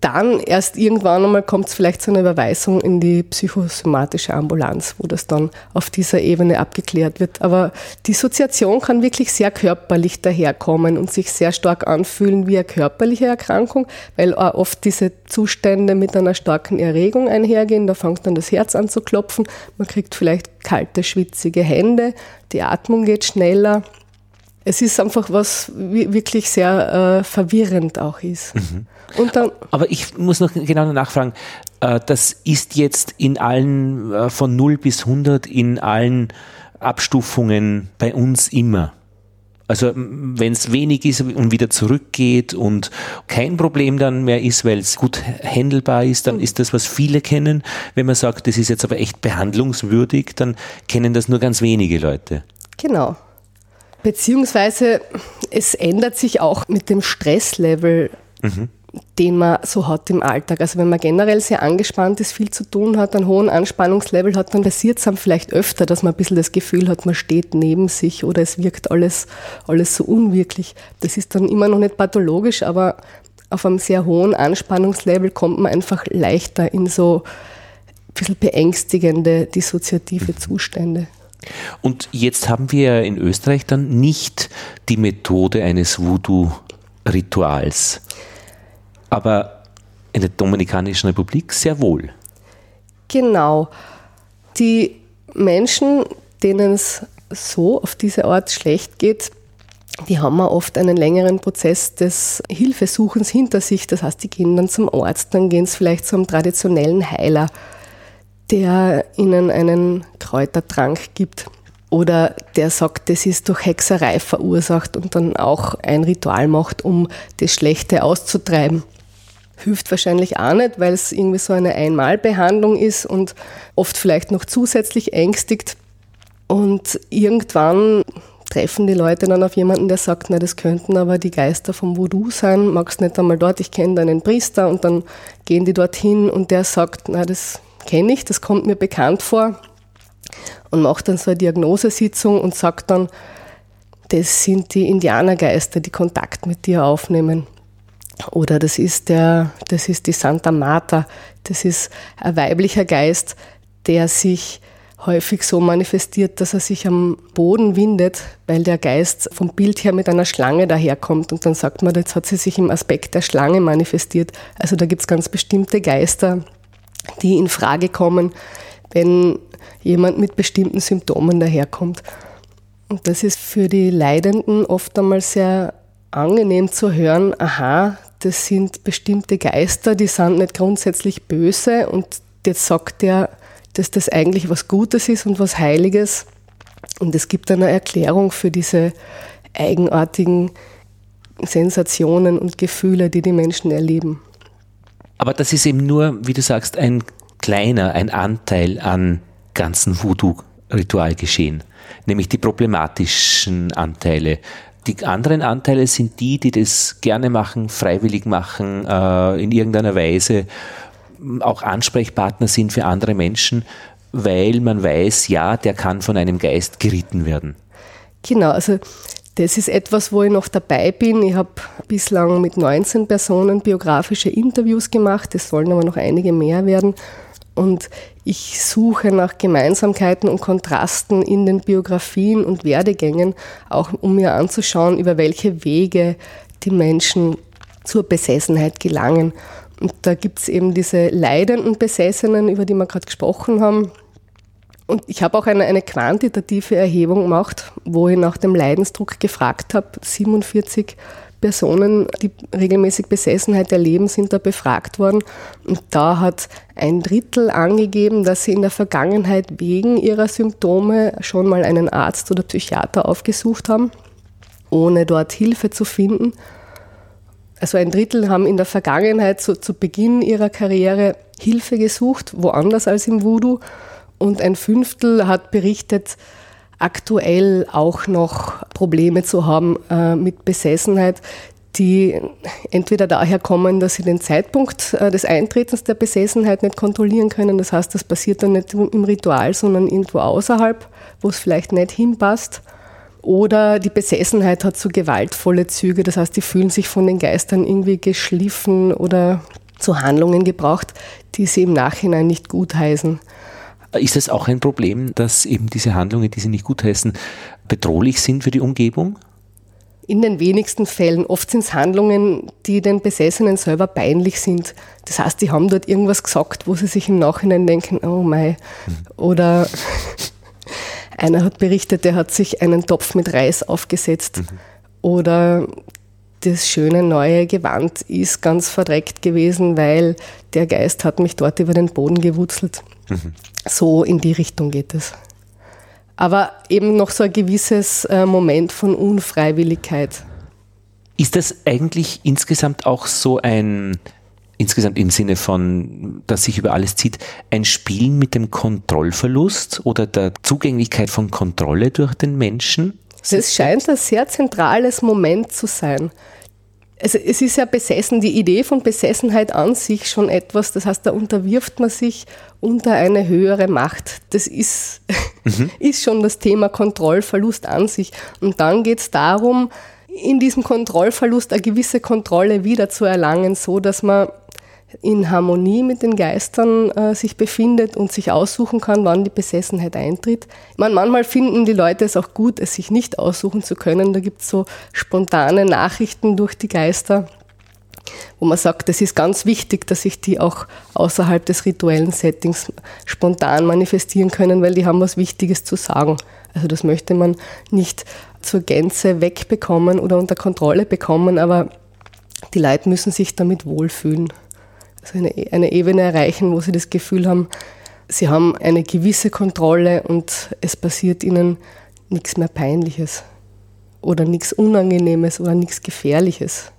dann erst irgendwann einmal kommt es vielleicht zu einer Überweisung in die psychosomatische Ambulanz, wo das dann auf dieser Ebene abgeklärt wird. Aber Dissoziation kann wirklich sehr körperlich daherkommen und sich sehr stark anfühlen wie eine körperliche Erkrankung, weil oft diese Zustände mit einer starken Erregung einhergehen. Da fängt dann das Herz an zu klopfen, man kriegt vielleicht kalte, schwitzige Hände, die Atmung geht schneller es ist einfach was wirklich sehr äh, verwirrend auch ist. Mhm. Aber ich muss noch genau nachfragen, äh, das ist jetzt in allen, äh, von 0 bis 100 in allen Abstufungen bei uns immer. Also wenn es wenig ist und wieder zurückgeht und kein Problem dann mehr ist, weil es gut handelbar ist, dann ist das, was viele kennen. Wenn man sagt, das ist jetzt aber echt behandlungswürdig, dann kennen das nur ganz wenige Leute. Genau. Beziehungsweise es ändert sich auch mit dem Stresslevel, mhm. Den man so hat im Alltag. Also wenn man generell sehr angespannt ist, viel zu tun hat, einen hohen Anspannungslevel hat, dann passiert es einem vielleicht öfter, dass man ein bisschen das Gefühl hat, man steht neben sich oder es wirkt alles, alles so unwirklich. Das ist dann immer noch nicht pathologisch, aber auf einem sehr hohen Anspannungslevel kommt man einfach leichter in so ein bisschen beängstigende, dissoziative mhm. Zustände. Und jetzt haben wir in Österreich dann nicht die Methode eines Voodoo-Rituals, aber in der Dominikanischen Republik sehr wohl. Genau. Die Menschen, denen es so auf diese Art schlecht geht, die haben oft einen längeren Prozess des Hilfesuchens hinter sich. Das heißt, die gehen dann zum Arzt, dann gehen sie vielleicht zum traditionellen Heiler der ihnen einen Kräutertrank gibt oder der sagt, das ist durch Hexerei verursacht und dann auch ein Ritual macht, um das Schlechte auszutreiben. Hilft wahrscheinlich auch nicht, weil es irgendwie so eine Einmalbehandlung ist und oft vielleicht noch zusätzlich ängstigt. Und irgendwann treffen die Leute dann auf jemanden, der sagt, na, das könnten aber die Geister vom Voodoo sein, magst nicht einmal dort, ich kenne deinen Priester und dann gehen die dorthin und der sagt, na, das kenne ich, das kommt mir bekannt vor. und macht dann so eine Diagnosesitzung und sagt dann, das sind die Indianergeister, die Kontakt mit dir aufnehmen. Oder das ist der, das ist die Santa Marta, das ist ein weiblicher Geist, der sich häufig so manifestiert, dass er sich am Boden windet, weil der Geist vom Bild her mit einer Schlange daherkommt. Und dann sagt man, jetzt hat sie sich im Aspekt der Schlange manifestiert. Also da gibt es ganz bestimmte Geister, die in Frage kommen, wenn jemand mit bestimmten Symptomen daherkommt. Und das ist für die Leidenden oft einmal sehr angenehm zu hören, aha, das sind bestimmte Geister, die sind nicht grundsätzlich böse und jetzt sagt er, dass das eigentlich was Gutes ist und was Heiliges. Und es gibt eine Erklärung für diese eigenartigen Sensationen und Gefühle, die die Menschen erleben. Aber das ist eben nur, wie du sagst, ein kleiner, ein Anteil an ganzen Voodoo-Ritualgeschehen, nämlich die problematischen Anteile. Die anderen Anteile sind die, die das gerne machen, freiwillig machen, äh, in irgendeiner Weise auch Ansprechpartner sind für andere Menschen, weil man weiß, ja, der kann von einem Geist geritten werden. Genau, also das ist etwas, wo ich noch dabei bin. Ich habe bislang mit 19 Personen biografische Interviews gemacht, es sollen aber noch einige mehr werden. Und ich suche nach Gemeinsamkeiten und Kontrasten in den Biografien und Werdegängen, auch um mir anzuschauen, über welche Wege die Menschen zur Besessenheit gelangen. Und da gibt es eben diese leidenden Besessenen, über die wir gerade gesprochen haben. Und ich habe auch eine, eine quantitative Erhebung gemacht, wo ich nach dem Leidensdruck gefragt habe. 47 Personen, die regelmäßig Besessenheit erleben, sind da befragt worden. Und da hat ein Drittel angegeben, dass sie in der Vergangenheit wegen ihrer Symptome schon mal einen Arzt oder Psychiater aufgesucht haben, ohne dort Hilfe zu finden. Also ein Drittel haben in der Vergangenheit zu, zu Beginn ihrer Karriere Hilfe gesucht, woanders als im Voodoo. Und ein Fünftel hat berichtet, aktuell auch noch Probleme zu haben äh, mit Besessenheit, die entweder daher kommen, dass sie den Zeitpunkt äh, des Eintretens der Besessenheit nicht kontrollieren können. Das heißt, das passiert dann nicht im Ritual, sondern irgendwo außerhalb, wo es vielleicht nicht hinpasst. Oder die Besessenheit hat so gewaltvolle Züge, das heißt, die fühlen sich von den Geistern irgendwie geschliffen oder zu Handlungen gebraucht, die sie im Nachhinein nicht gutheißen. Ist es auch ein Problem, dass eben diese Handlungen, die sie nicht gutheißen, bedrohlich sind für die Umgebung? In den wenigsten Fällen. Oft sind es Handlungen, die den Besessenen selber peinlich sind. Das heißt, die haben dort irgendwas gesagt, wo sie sich im Nachhinein denken, oh mei. Mhm. Oder [laughs] einer hat berichtet, der hat sich einen Topf mit Reis aufgesetzt. Mhm. Oder das schöne neue Gewand ist ganz verdreckt gewesen, weil der Geist hat mich dort über den Boden gewurzelt. Mhm. So in die Richtung geht es. Aber eben noch so ein gewisses äh, Moment von Unfreiwilligkeit. Ist das eigentlich insgesamt auch so ein insgesamt im Sinne von, dass sich über alles zieht, ein Spielen mit dem Kontrollverlust oder der Zugänglichkeit von Kontrolle durch den Menschen? Das scheint ein sehr zentrales Moment zu sein. Also es ist ja besessen, die Idee von Besessenheit an sich schon etwas, das heißt, da unterwirft man sich unter eine höhere Macht. Das ist, [laughs] mhm. ist schon das Thema Kontrollverlust an sich. Und dann geht es darum, in diesem Kontrollverlust eine gewisse Kontrolle wieder zu erlangen, so dass man in Harmonie mit den Geistern äh, sich befindet und sich aussuchen kann, wann die Besessenheit eintritt. Ich manchmal finden die Leute es auch gut, es sich nicht aussuchen zu können. Da gibt es so spontane Nachrichten durch die Geister, wo man sagt, es ist ganz wichtig, dass sich die auch außerhalb des rituellen Settings spontan manifestieren können, weil die haben was Wichtiges zu sagen. Also das möchte man nicht zur Gänze wegbekommen oder unter Kontrolle bekommen, aber die Leute müssen sich damit wohlfühlen also eine, eine Ebene erreichen, wo sie das Gefühl haben, sie haben eine gewisse Kontrolle und es passiert ihnen nichts mehr Peinliches oder nichts Unangenehmes oder nichts Gefährliches.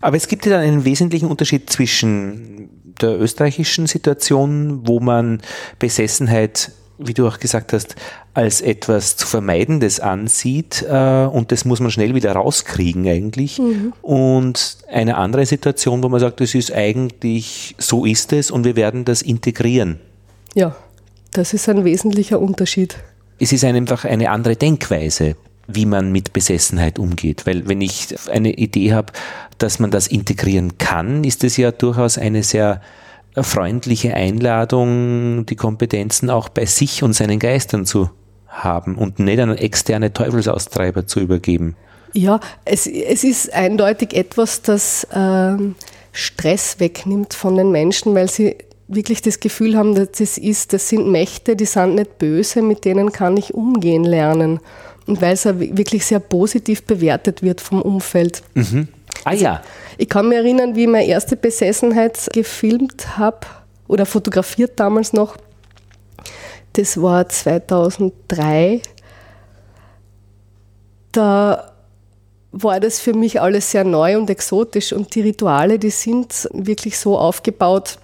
Aber es gibt ja dann einen wesentlichen Unterschied zwischen der österreichischen Situation, wo man Besessenheit wie du auch gesagt hast, als etwas zu Vermeidendes ansieht äh, und das muss man schnell wieder rauskriegen eigentlich. Mhm. Und eine andere Situation, wo man sagt, es ist eigentlich, so ist es und wir werden das integrieren. Ja, Das ist ein wesentlicher Unterschied. Es ist einfach eine andere Denkweise, wie man mit Besessenheit umgeht. Weil wenn ich eine Idee habe, dass man das integrieren kann, ist es ja durchaus eine sehr freundliche Einladung, die Kompetenzen auch bei sich und seinen Geistern zu haben und nicht an externe Teufelsaustreiber zu übergeben. Ja, es, es ist eindeutig etwas, das ähm, Stress wegnimmt von den Menschen, weil sie wirklich das Gefühl haben, dass das ist, das sind Mächte, die sind nicht böse, mit denen kann ich umgehen lernen. Und weil es wirklich sehr positiv bewertet wird vom Umfeld. Mhm. Ah ja. Also, ich kann mich erinnern, wie ich meine erste Besessenheit gefilmt habe oder fotografiert damals noch. Das war 2003. Da war das für mich alles sehr neu und exotisch und die Rituale, die sind wirklich so aufgebaut,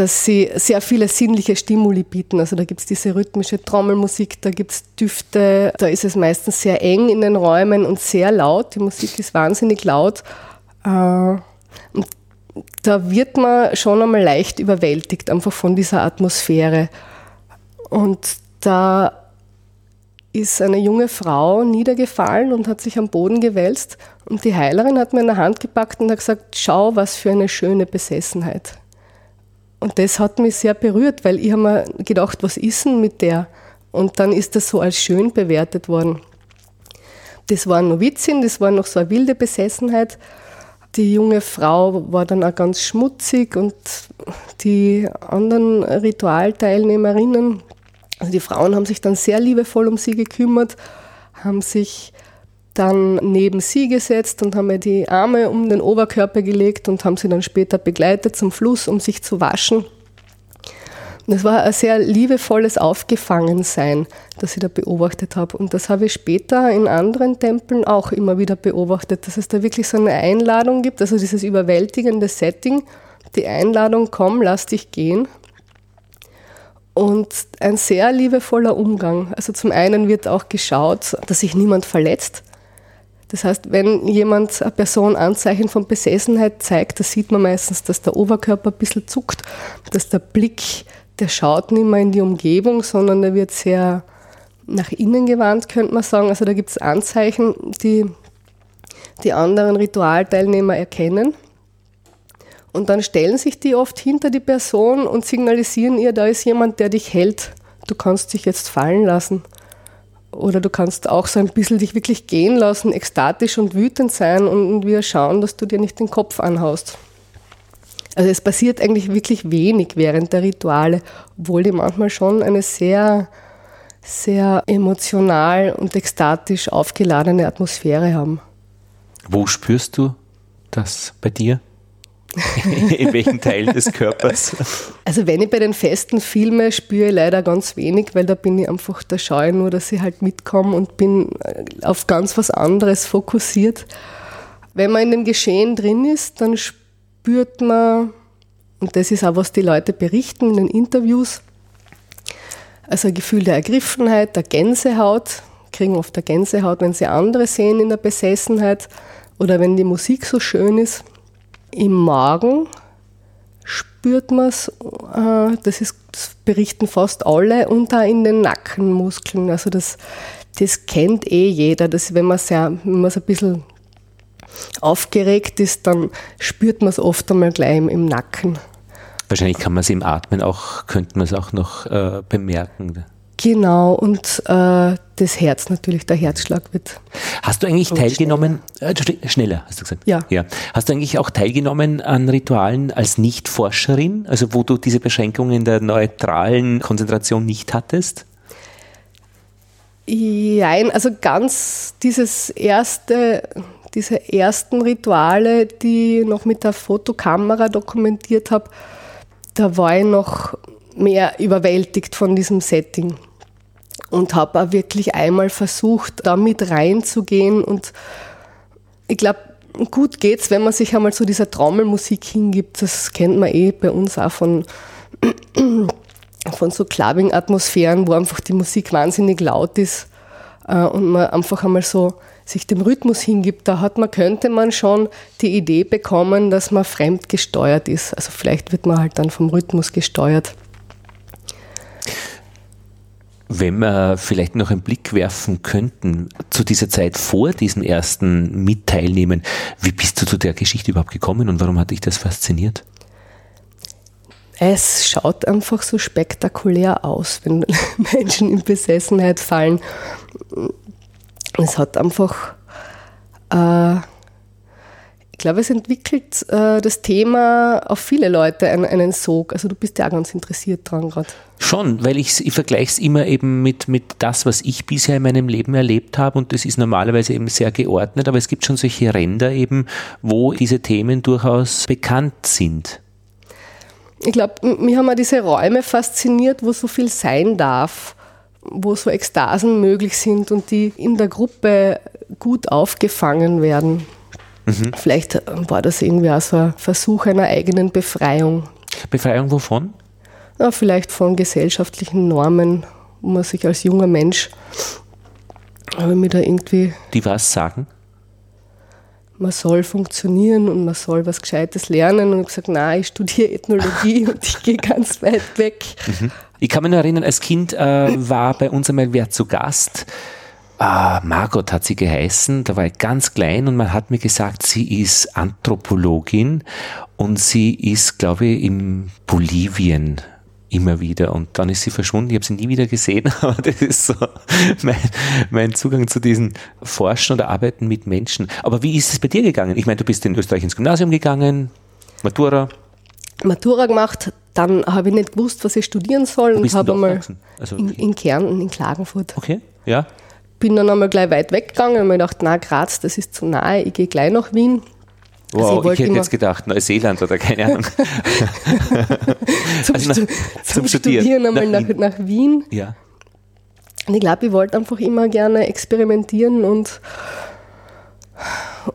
dass sie sehr viele sinnliche Stimuli bieten. Also da gibt es diese rhythmische Trommelmusik, da gibt es Düfte, da ist es meistens sehr eng in den Räumen und sehr laut. Die Musik ist wahnsinnig laut. Äh, und da wird man schon einmal leicht überwältigt, einfach von dieser Atmosphäre. Und da ist eine junge Frau niedergefallen und hat sich am Boden gewälzt. Und die Heilerin hat mir in der Hand gepackt und hat gesagt, schau, was für eine schöne Besessenheit. Und das hat mich sehr berührt, weil ich habe mir gedacht, was ist denn mit der? Und dann ist das so als schön bewertet worden. Das war eine Novizin, das war noch so eine wilde Besessenheit. Die junge Frau war dann auch ganz schmutzig und die anderen Ritualteilnehmerinnen, also die Frauen haben sich dann sehr liebevoll um sie gekümmert, haben sich dann neben sie gesetzt und haben mir die Arme um den Oberkörper gelegt und haben sie dann später begleitet zum Fluss, um sich zu waschen. Das war ein sehr liebevolles Aufgefangensein, das ich da beobachtet habe. Und das habe ich später in anderen Tempeln auch immer wieder beobachtet, dass es da wirklich so eine Einladung gibt, also dieses überwältigende Setting, die Einladung, komm, lass dich gehen. Und ein sehr liebevoller Umgang. Also zum einen wird auch geschaut, dass sich niemand verletzt. Das heißt, wenn jemand, eine Person Anzeichen von Besessenheit zeigt, da sieht man meistens, dass der Oberkörper ein bisschen zuckt, dass der Blick, der schaut nicht mehr in die Umgebung, sondern der wird sehr nach innen gewandt, könnte man sagen. Also da gibt es Anzeichen, die die anderen Ritualteilnehmer erkennen. Und dann stellen sich die oft hinter die Person und signalisieren ihr, da ist jemand, der dich hält. Du kannst dich jetzt fallen lassen. Oder du kannst auch so ein bisschen dich wirklich gehen lassen, ekstatisch und wütend sein und wir schauen, dass du dir nicht den Kopf anhaust. Also es passiert eigentlich wirklich wenig während der Rituale, obwohl die manchmal schon eine sehr, sehr emotional und ekstatisch aufgeladene Atmosphäre haben. Wo spürst du das bei dir? [laughs] In welchen Teil des Körpers? Also wenn ich bei den Festen filme, spüre ich leider ganz wenig, weil da bin ich einfach, da schaue ich nur, dass ich halt mitkomme und bin äh, auf ganz was anderes fokussiert. Wenn man in dem Geschehen drin ist, dann spürt man, und das ist auch, was die Leute berichten in den Interviews, also ein Gefühl der Ergriffenheit, der Gänsehaut, kriegen oft der Gänsehaut, wenn sie andere sehen in der Besessenheit oder wenn die Musik so schön ist. Im Magen spürt man es, äh, das, das berichten fast alle, und da in den Nackenmuskeln. Also das, das kennt eh jeder, dass wenn man, so ein bisschen aufgeregt ist, dann spürt man es oft einmal gleich im, im Nacken. Wahrscheinlich kann man es im Atmen auch, könnte man es auch noch äh, bemerken. Genau, und äh, das Herz natürlich, der Herzschlag wird. Hast du eigentlich teilgenommen, schneller. Äh, schneller, hast du gesagt? Ja. ja. Hast du eigentlich auch teilgenommen an Ritualen als Nicht-Forscherin, also wo du diese Beschränkungen in der neutralen Konzentration nicht hattest? Nein, also ganz dieses erste, diese ersten Rituale, die ich noch mit der Fotokamera dokumentiert habe, da war ich noch mehr überwältigt von diesem Setting und habe auch wirklich einmal versucht, da mit reinzugehen und ich glaube, gut geht's, wenn man sich einmal zu dieser Trommelmusik hingibt. Das kennt man eh bei uns auch von, von so Clubbing-Atmosphären, wo einfach die Musik wahnsinnig laut ist äh, und man einfach einmal so sich dem Rhythmus hingibt. Da hat man, könnte man schon die Idee bekommen, dass man fremd gesteuert ist. Also vielleicht wird man halt dann vom Rhythmus gesteuert. Wenn wir vielleicht noch einen Blick werfen könnten zu dieser Zeit vor diesem ersten Mitteilnehmen, wie bist du zu der Geschichte überhaupt gekommen und warum hat dich das fasziniert? Es schaut einfach so spektakulär aus, wenn [laughs] Menschen in Besessenheit fallen. Es hat einfach, äh, ich glaube, es entwickelt äh, das Thema auf viele Leute einen, einen Sog. Also du bist ja auch ganz interessiert dran gerade. Schon, weil ich, ich vergleiche es immer eben mit, mit das, was ich bisher in meinem Leben erlebt habe und das ist normalerweise eben sehr geordnet, aber es gibt schon solche Ränder eben, wo diese Themen durchaus bekannt sind. Ich glaube, mich haben auch diese Räume fasziniert, wo so viel sein darf, wo so Ekstasen möglich sind und die in der Gruppe gut aufgefangen werden. Mhm. Vielleicht war das irgendwie auch so ein Versuch einer eigenen Befreiung. Befreiung wovon? Ja, vielleicht von gesellschaftlichen Normen, wo man sich als junger Mensch, habe mir da irgendwie. Die was sagen? Man soll funktionieren und man soll was Gescheites lernen. Und ich habe gesagt, nein, ich studiere Ethnologie [laughs] und ich gehe ganz weit weg. Mhm. Ich kann mich noch erinnern, als Kind äh, war bei uns einmal wer zu Gast. Uh, Margot hat sie geheißen, da war ich ganz klein und man hat mir gesagt, sie ist Anthropologin und sie ist, glaube ich, in Bolivien immer wieder und dann ist sie verschwunden. Ich habe sie nie wieder gesehen, [laughs] aber das ist so mein, mein Zugang zu diesen Forschen oder Arbeiten mit Menschen. Aber wie ist es bei dir gegangen? Ich meine, du bist in Österreich ins Gymnasium gegangen, Matura. Matura gemacht, dann habe ich nicht gewusst, was ich studieren soll Wo und habe einmal also, in, in Kärnten, in Klagenfurt. Okay, ja. Bin dann einmal gleich weit weggegangen und mir gedacht, na Graz, das ist zu nahe, ich gehe gleich nach Wien. Wow, also ich, ich hätte jetzt gedacht, Neuseeland oder keine Ahnung. [laughs] zum, also nach, zum, zum, Studieren, Studieren einmal nach, Wien. nach Wien. Ja. Und ich glaube, ich wollte einfach immer gerne experimentieren und,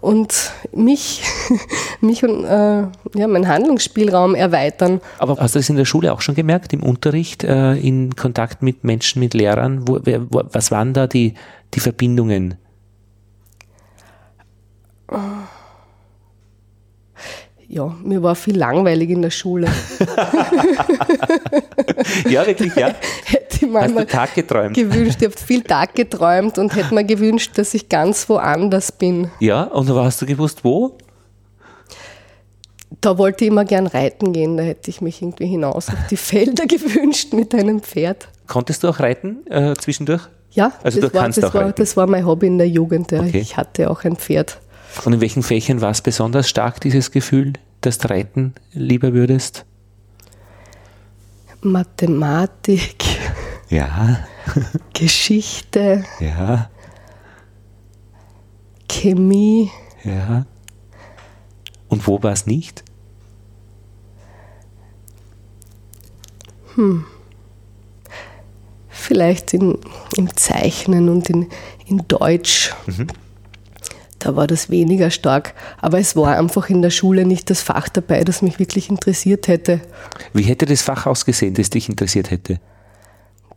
und mich, [laughs] mich und äh, ja, meinen Handlungsspielraum erweitern. Aber hast du das in der Schule auch schon gemerkt, im Unterricht, äh, in Kontakt mit Menschen, mit Lehrern? Wo, wer, wo, was waren da die, die Verbindungen? Ja, mir war viel langweilig in der Schule. [laughs] ja, wirklich, ja. [laughs] Hätte ich manchmal Tag geträumt. gewünscht, ich habe viel Tag geträumt und hätte mir gewünscht, dass ich ganz woanders bin. Ja, und hast du gewusst, wo? Da wollte ich immer gern reiten gehen, da hätte ich mich irgendwie hinaus auf die [laughs] Felder gewünscht mit einem Pferd. Konntest du auch reiten äh, zwischendurch? Ja, also das, war, das, war, das war mein Hobby in der Jugend. Ja. Okay. Ich hatte auch ein Pferd. Und in welchen Fächern war es besonders stark, dieses Gefühl, dass du reiten lieber würdest? Mathematik. Ja. [laughs] Geschichte. Ja. Chemie. Ja. Und wo war es nicht? Hm. Vielleicht in, im Zeichnen und in, in Deutsch. Mhm da war das weniger stark. Aber es war einfach in der Schule nicht das Fach dabei, das mich wirklich interessiert hätte. Wie hätte das Fach ausgesehen, das dich interessiert hätte?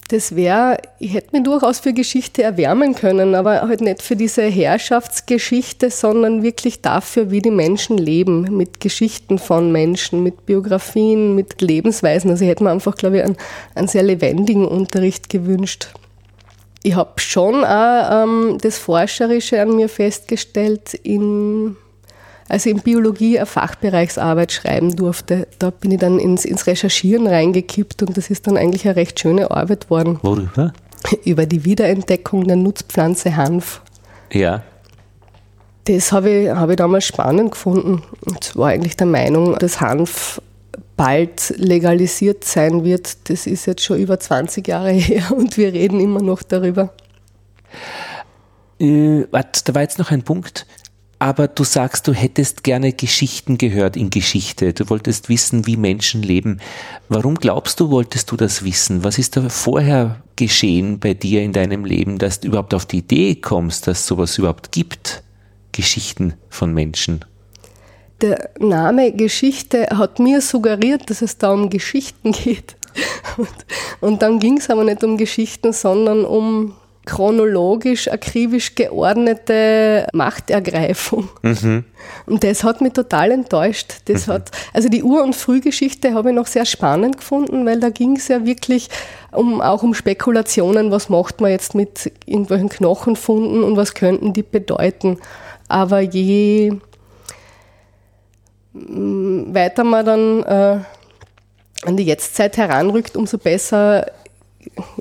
Das wäre, ich hätte mich durchaus für Geschichte erwärmen können, aber halt nicht für diese Herrschaftsgeschichte, sondern wirklich dafür, wie die Menschen leben, mit Geschichten von Menschen, mit Biografien, mit Lebensweisen. Also ich hätte mir einfach, glaube ich, einen, einen sehr lebendigen Unterricht gewünscht ich habe schon auch ähm, das Forscherische an mir festgestellt, in, als ich in Biologie eine Fachbereichsarbeit schreiben durfte. Da bin ich dann ins, ins Recherchieren reingekippt und das ist dann eigentlich eine recht schöne Arbeit worden. Worüber? [laughs] Über die Wiederentdeckung der Nutzpflanze Hanf. Ja. Das habe ich, hab ich damals spannend gefunden und war eigentlich der Meinung, dass Hanf bald legalisiert sein wird. Das ist jetzt schon über 20 Jahre [laughs] her und wir reden immer noch darüber. Äh, da war jetzt noch ein Punkt. Aber du sagst, du hättest gerne Geschichten gehört in Geschichte. Du wolltest wissen, wie Menschen leben. Warum glaubst du, wolltest du das wissen? Was ist da vorher geschehen bei dir in deinem Leben, dass du überhaupt auf die Idee kommst, dass sowas überhaupt gibt? Geschichten von Menschen der Name Geschichte hat mir suggeriert, dass es da um Geschichten [laughs] geht. Und, und dann ging es aber nicht um Geschichten, sondern um chronologisch, akribisch geordnete Machtergreifung. Mhm. Und das hat mich total enttäuscht. Das mhm. hat, also die Ur- und Frühgeschichte habe ich noch sehr spannend gefunden, weil da ging es ja wirklich um, auch um Spekulationen, was macht man jetzt mit irgendwelchen Knochenfunden und was könnten die bedeuten. Aber je weiter man dann äh, an die Jetztzeit heranrückt, umso besser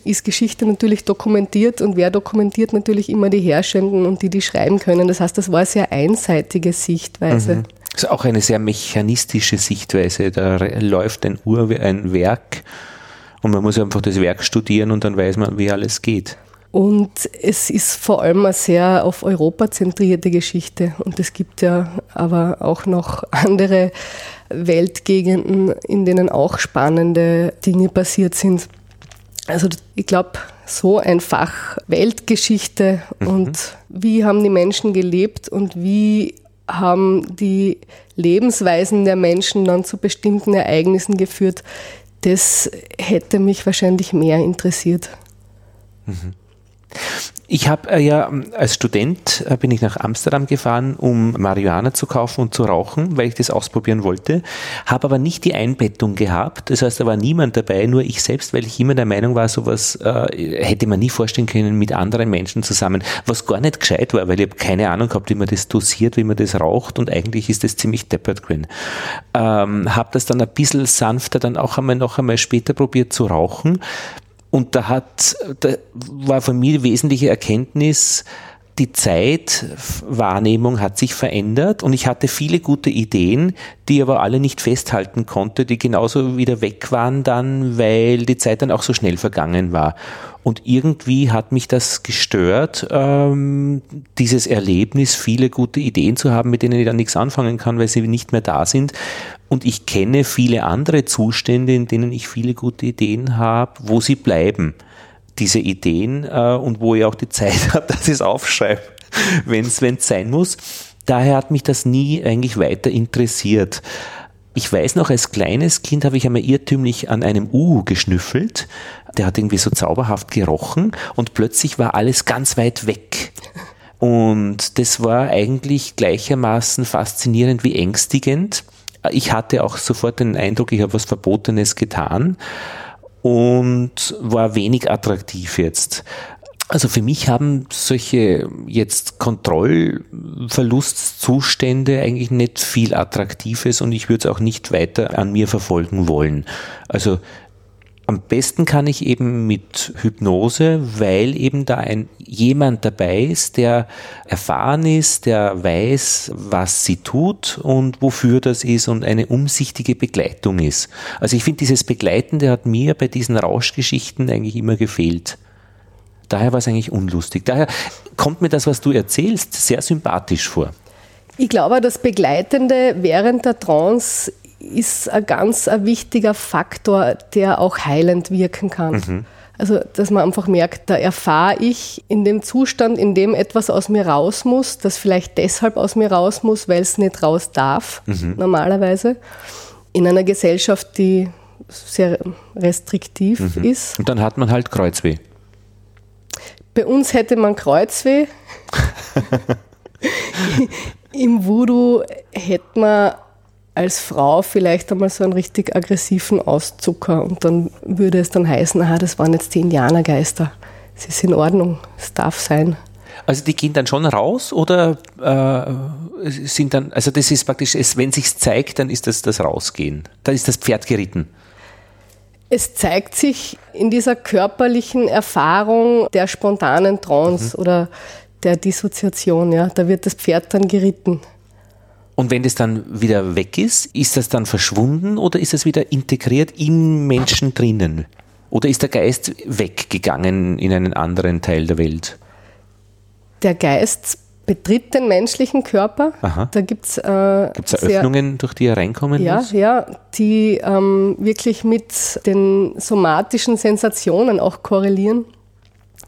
ist Geschichte natürlich dokumentiert und wer dokumentiert natürlich immer die Herrschenden und die, die schreiben können. Das heißt, das war eine sehr einseitige Sichtweise. Mhm. Das ist auch eine sehr mechanistische Sichtweise. Da läuft ein Ur ein Werk und man muss einfach das Werk studieren und dann weiß man, wie alles geht. Und es ist vor allem eine sehr auf Europa zentrierte Geschichte. Und es gibt ja aber auch noch andere Weltgegenden, in denen auch spannende Dinge passiert sind. Also ich glaube, so ein Fach Weltgeschichte mhm. und wie haben die Menschen gelebt und wie haben die Lebensweisen der Menschen dann zu bestimmten Ereignissen geführt, das hätte mich wahrscheinlich mehr interessiert. Mhm. Ich habe äh, ja als Student äh, bin ich nach Amsterdam gefahren, um Marihuana zu kaufen und zu rauchen, weil ich das ausprobieren wollte, habe aber nicht die Einbettung gehabt. Das heißt, da war niemand dabei, nur ich selbst, weil ich immer der Meinung war, sowas äh, hätte man nie vorstellen können mit anderen Menschen zusammen, was gar nicht gescheit war, weil ich habe keine Ahnung gehabt, wie man das dosiert, wie man das raucht und eigentlich ist das ziemlich deppert gewesen. Ähm, habe das dann ein bisschen sanfter dann auch einmal noch einmal später probiert zu rauchen und da hat, da war von mir die wesentliche Erkenntnis, die Zeitwahrnehmung hat sich verändert und ich hatte viele gute Ideen, die aber alle nicht festhalten konnte, die genauso wieder weg waren dann, weil die Zeit dann auch so schnell vergangen war. Und irgendwie hat mich das gestört, ähm, dieses Erlebnis, viele gute Ideen zu haben, mit denen ich dann nichts anfangen kann, weil sie nicht mehr da sind. Und ich kenne viele andere Zustände, in denen ich viele gute Ideen habe, wo sie bleiben, diese Ideen, äh, und wo ich auch die [laughs] Zeit habe, dass ich es aufschreibe, wenn es sein muss. Daher hat mich das nie eigentlich weiter interessiert. Ich weiß noch, als kleines Kind habe ich einmal irrtümlich an einem U geschnüffelt. Der hat irgendwie so zauberhaft gerochen und plötzlich war alles ganz weit weg. Und das war eigentlich gleichermaßen faszinierend wie ängstigend. Ich hatte auch sofort den Eindruck, ich habe was Verbotenes getan und war wenig attraktiv jetzt. Also für mich haben solche jetzt Kontrollverlustzustände eigentlich nicht viel Attraktives und ich würde es auch nicht weiter an mir verfolgen wollen. Also am besten kann ich eben mit Hypnose, weil eben da ein jemand dabei ist, der erfahren ist, der weiß, was sie tut und wofür das ist und eine umsichtige Begleitung ist. Also ich finde, dieses Begleitende hat mir bei diesen Rauschgeschichten eigentlich immer gefehlt. Daher war es eigentlich unlustig. Daher kommt mir das, was du erzählst, sehr sympathisch vor. Ich glaube, das Begleitende während der Trance ist ein ganz ein wichtiger Faktor, der auch heilend wirken kann. Mhm. Also, dass man einfach merkt, da erfahre ich in dem Zustand, in dem etwas aus mir raus muss, das vielleicht deshalb aus mir raus muss, weil es nicht raus darf, mhm. normalerweise, in einer Gesellschaft, die sehr restriktiv mhm. ist. Und dann hat man halt Kreuzweh. Bei uns hätte man Kreuzweh. [laughs] Im Voodoo hätte man als Frau vielleicht einmal so einen richtig aggressiven Auszucker und dann würde es dann heißen, aha, das waren jetzt die Indianergeister. Es ist in Ordnung, es darf sein. Also die gehen dann schon raus oder äh, sind dann, also das ist praktisch, wenn sich zeigt, dann ist das das Rausgehen. Dann ist das Pferd geritten. Es zeigt sich in dieser körperlichen Erfahrung der spontanen Trance mhm. oder der Dissoziation, ja. Da wird das Pferd dann geritten. Und wenn das dann wieder weg ist, ist das dann verschwunden oder ist es wieder integriert im Menschen drinnen? Oder ist der Geist weggegangen in einen anderen Teil der Welt? Der Geist betritt den menschlichen Körper. Aha. Da gibt es äh, Öffnungen, durch die er reinkommen ja, muss? Ja, die ähm, wirklich mit den somatischen Sensationen auch korrelieren.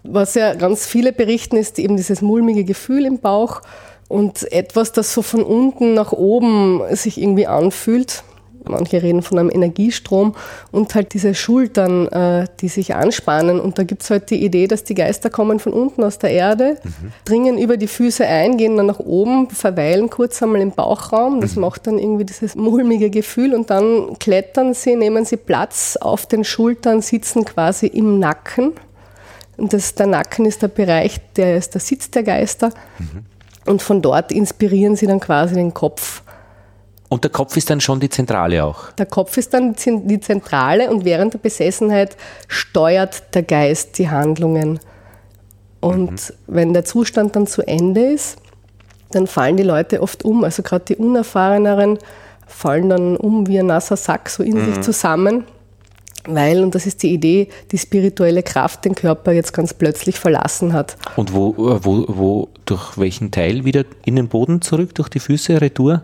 Was ja ganz viele berichten, ist eben dieses mulmige Gefühl im Bauch und etwas, das so von unten nach oben sich irgendwie anfühlt. manche reden von einem Energiestrom und halt diese Schultern, äh, die sich anspannen. Und da gibt es halt die Idee, dass die Geister kommen von unten aus der Erde, mhm. dringen über die Füße ein, gehen dann nach oben, verweilen kurz einmal im Bauchraum. Das mhm. macht dann irgendwie dieses mulmige Gefühl und dann klettern sie, nehmen sie Platz auf den Schultern, sitzen quasi im Nacken. Und das, der Nacken ist der Bereich, der ist der Sitz der Geister. Mhm. Und von dort inspirieren sie dann quasi den Kopf. Und der Kopf ist dann schon die Zentrale auch? Der Kopf ist dann die Zentrale und während der Besessenheit steuert der Geist die Handlungen. Und mhm. wenn der Zustand dann zu Ende ist, dann fallen die Leute oft um. Also gerade die Unerfahreneren fallen dann um wie ein nasser Sack so in mhm. sich zusammen, weil, und das ist die Idee, die spirituelle Kraft den Körper jetzt ganz plötzlich verlassen hat. Und wo, wo, wo durch welchen Teil wieder in den Boden zurück, durch die Füße, Retour?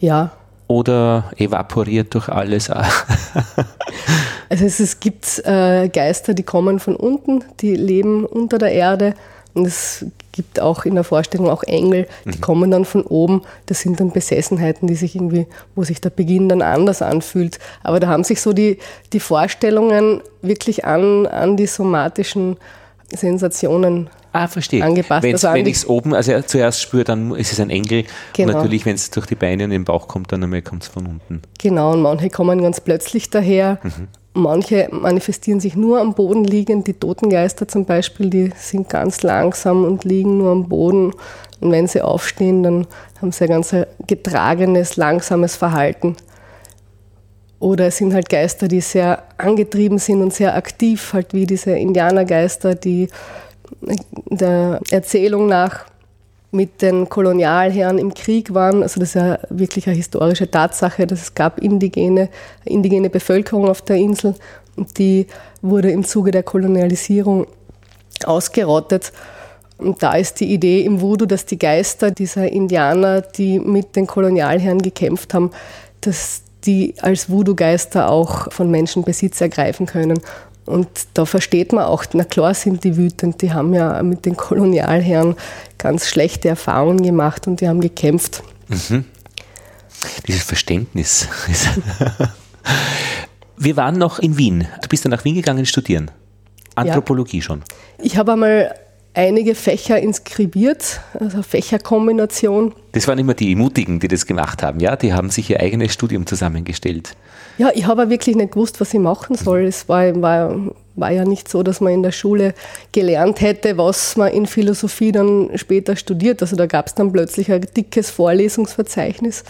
Ja. Oder evaporiert durch alles? [laughs] also es, es gibt äh, Geister, die kommen von unten, die leben unter der Erde. Und es gibt auch in der Vorstellung auch Engel, die mhm. kommen dann von oben. Das sind dann Besessenheiten, die sich irgendwie, wo sich der Beginn dann anders anfühlt. Aber da haben sich so die, die Vorstellungen wirklich an, an die somatischen Sensationen Ah, verstehe. Angepasst. Wenn's, also wenn ich es oben also zuerst spüre, dann ist es ein Engel. Genau. Und natürlich, wenn es durch die Beine und den Bauch kommt, dann kommt es von unten. Genau, und manche kommen ganz plötzlich daher. Mhm. Manche manifestieren sich nur am Boden liegend. Die Totengeister zum Beispiel, die sind ganz langsam und liegen nur am Boden. Und wenn sie aufstehen, dann haben sie ein ganz getragenes, langsames Verhalten. Oder es sind halt Geister, die sehr angetrieben sind und sehr aktiv, halt wie diese Indianergeister, die der Erzählung nach mit den Kolonialherren im Krieg waren. Also das ist ja wirklich eine historische Tatsache, dass es gab indigene, indigene Bevölkerung auf der Insel und die wurde im Zuge der Kolonialisierung ausgerottet. Und da ist die Idee im Voodoo, dass die Geister dieser Indianer, die mit den Kolonialherren gekämpft haben, dass die als Voodoo-Geister auch von Menschen Besitz ergreifen können. Und da versteht man auch, na klar sind die wütend, die haben ja mit den Kolonialherren ganz schlechte Erfahrungen gemacht und die haben gekämpft. Mhm. Dieses Verständnis. [laughs] [laughs] Wir waren noch in Wien. Du bist dann nach Wien gegangen studieren. Anthropologie ja. schon. Ich habe einmal einige Fächer inskribiert, also Fächerkombination. Das waren immer die Mutigen, die das gemacht haben, ja? Die haben sich ihr eigenes Studium zusammengestellt. Ja, ich habe wirklich nicht gewusst, was ich machen soll. Es war, war, war ja nicht so, dass man in der Schule gelernt hätte, was man in Philosophie dann später studiert. Also da gab es dann plötzlich ein dickes Vorlesungsverzeichnis.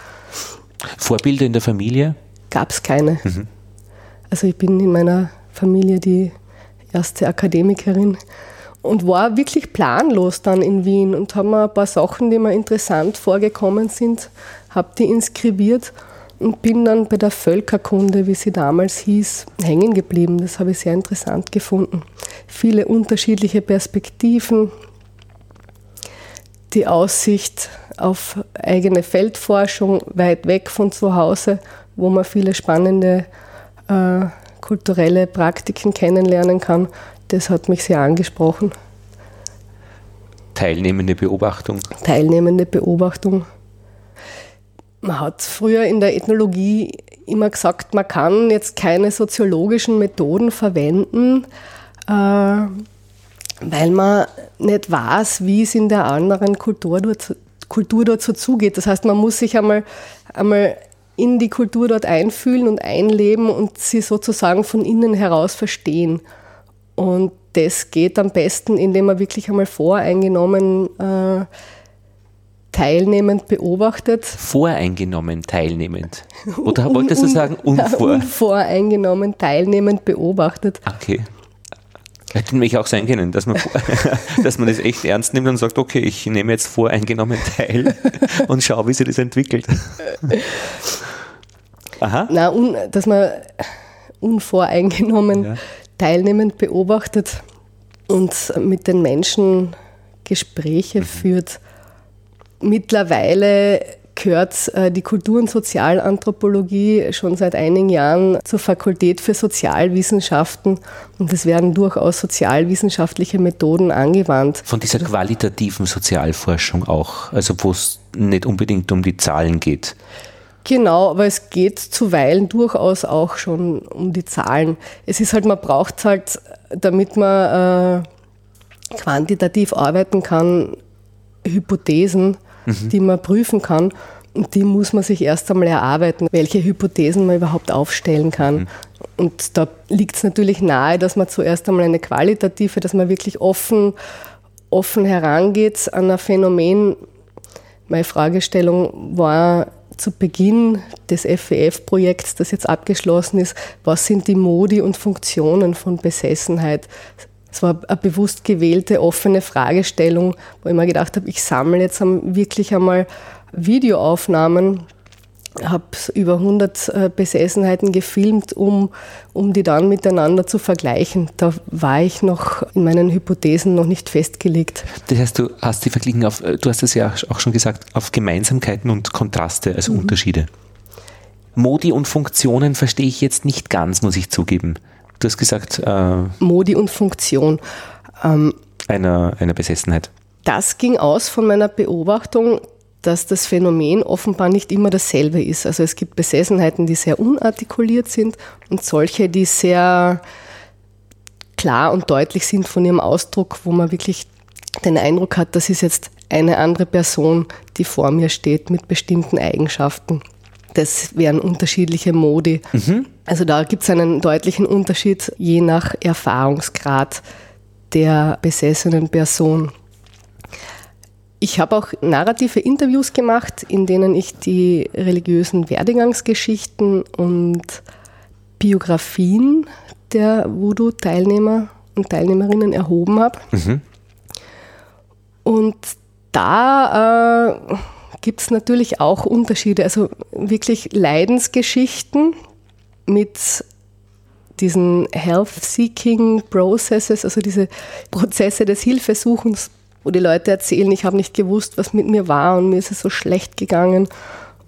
Vorbilder in der Familie? Gab es keine. Mhm. Also ich bin in meiner Familie die erste Akademikerin und war wirklich planlos dann in Wien und habe mir ein paar Sachen, die mir interessant vorgekommen sind, habe die inskribiert und bin dann bei der Völkerkunde, wie sie damals hieß, hängen geblieben. Das habe ich sehr interessant gefunden. Viele unterschiedliche Perspektiven, die Aussicht auf eigene Feldforschung weit weg von zu Hause, wo man viele spannende äh, kulturelle Praktiken kennenlernen kann das hat mich sehr angesprochen. Teilnehmende Beobachtung? Teilnehmende Beobachtung. Man hat früher in der Ethnologie immer gesagt, man kann jetzt keine soziologischen Methoden verwenden, äh, weil man nicht weiß, wie es in der anderen Kultur dort, Kultur dort so zugeht. Das heißt, man muss sich einmal, einmal in die Kultur dort einfühlen und einleben und sie sozusagen von innen heraus verstehen. Und das geht am besten, indem man wirklich einmal voreingenommen äh, teilnehmend beobachtet. Voreingenommen teilnehmend. [laughs] Oder wolltest du sagen unvor? [laughs] unvoreingenommen teilnehmend beobachtet. Okay. Hätte nämlich auch sein können, dass man, [laughs] dass man das echt ernst nimmt und sagt, okay, ich nehme jetzt voreingenommen teil und schaue, wie sich das entwickelt. Aha. Nein, dass man unvoreingenommen ja teilnehmend beobachtet und mit den Menschen Gespräche mhm. führt. Mittlerweile gehört äh, die Kultur- und Sozialanthropologie schon seit einigen Jahren zur Fakultät für Sozialwissenschaften und es werden durchaus sozialwissenschaftliche Methoden angewandt. Von dieser qualitativen Sozialforschung auch, also wo es nicht unbedingt um die Zahlen geht. Genau, aber es geht zuweilen durchaus auch schon um die Zahlen. Es ist halt, man braucht halt, damit man äh, quantitativ arbeiten kann, Hypothesen, mhm. die man prüfen kann. Und die muss man sich erst einmal erarbeiten, welche Hypothesen man überhaupt aufstellen kann. Mhm. Und da liegt es natürlich nahe, dass man zuerst einmal eine qualitative, dass man wirklich offen, offen herangeht an ein Phänomen. Meine Fragestellung war zu Beginn des FWF-Projekts, das jetzt abgeschlossen ist, was sind die Modi und Funktionen von Besessenheit? Es war eine bewusst gewählte, offene Fragestellung, wo ich mir gedacht habe, ich sammle jetzt wirklich einmal Videoaufnahmen, habe über 100 äh, Besessenheiten gefilmt, um, um die dann miteinander zu vergleichen. Da war ich noch in meinen Hypothesen noch nicht festgelegt. Das heißt, du hast sie verglichen auf, äh, du hast es ja auch schon gesagt, auf Gemeinsamkeiten und Kontraste, also mhm. Unterschiede. Modi und Funktionen verstehe ich jetzt nicht ganz, muss ich zugeben. Du hast gesagt. Äh, Modi und Funktion. Ähm, einer, einer Besessenheit. Das ging aus von meiner Beobachtung, dass das Phänomen offenbar nicht immer dasselbe ist. Also es gibt Besessenheiten, die sehr unartikuliert sind und solche, die sehr klar und deutlich sind von ihrem Ausdruck, wo man wirklich den Eindruck hat, das ist jetzt eine andere Person, die vor mir steht mit bestimmten Eigenschaften. Das wären unterschiedliche Modi. Mhm. Also da gibt es einen deutlichen Unterschied je nach Erfahrungsgrad der besessenen Person. Ich habe auch narrative Interviews gemacht, in denen ich die religiösen Werdegangsgeschichten und Biografien der Voodoo-Teilnehmer und Teilnehmerinnen erhoben habe. Mhm. Und da äh, gibt es natürlich auch Unterschiede, also wirklich Leidensgeschichten mit diesen Health-Seeking Processes, also diese Prozesse des Hilfesuchens, wo die Leute erzählen, ich habe nicht gewusst, was mit mir war und mir ist es so schlecht gegangen.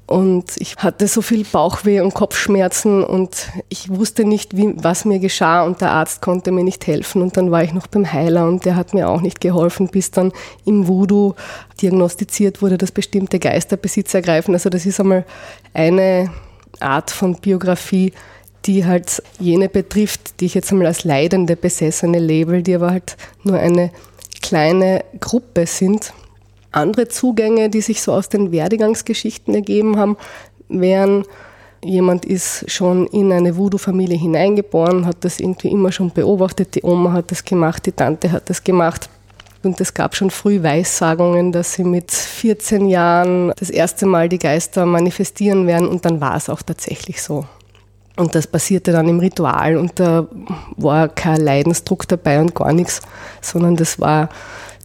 Und ich hatte so viel Bauchweh und Kopfschmerzen und ich wusste nicht, wie, was mir geschah und der Arzt konnte mir nicht helfen. Und dann war ich noch beim Heiler und der hat mir auch nicht geholfen, bis dann im Voodoo diagnostiziert wurde, dass bestimmte Geister Besitz ergreifen. Also das ist einmal eine Art von Biografie, die halt jene betrifft, die ich jetzt einmal als leidende Besessene label, die aber halt nur eine kleine Gruppe sind. Andere Zugänge, die sich so aus den Werdegangsgeschichten ergeben haben, wären, jemand ist schon in eine Voodoo-Familie hineingeboren, hat das irgendwie immer schon beobachtet, die Oma hat das gemacht, die Tante hat das gemacht. Und es gab schon früh Weissagungen, dass sie mit 14 Jahren das erste Mal die Geister manifestieren werden und dann war es auch tatsächlich so. Und das passierte dann im Ritual und da war kein Leidensdruck dabei und gar nichts, sondern das war,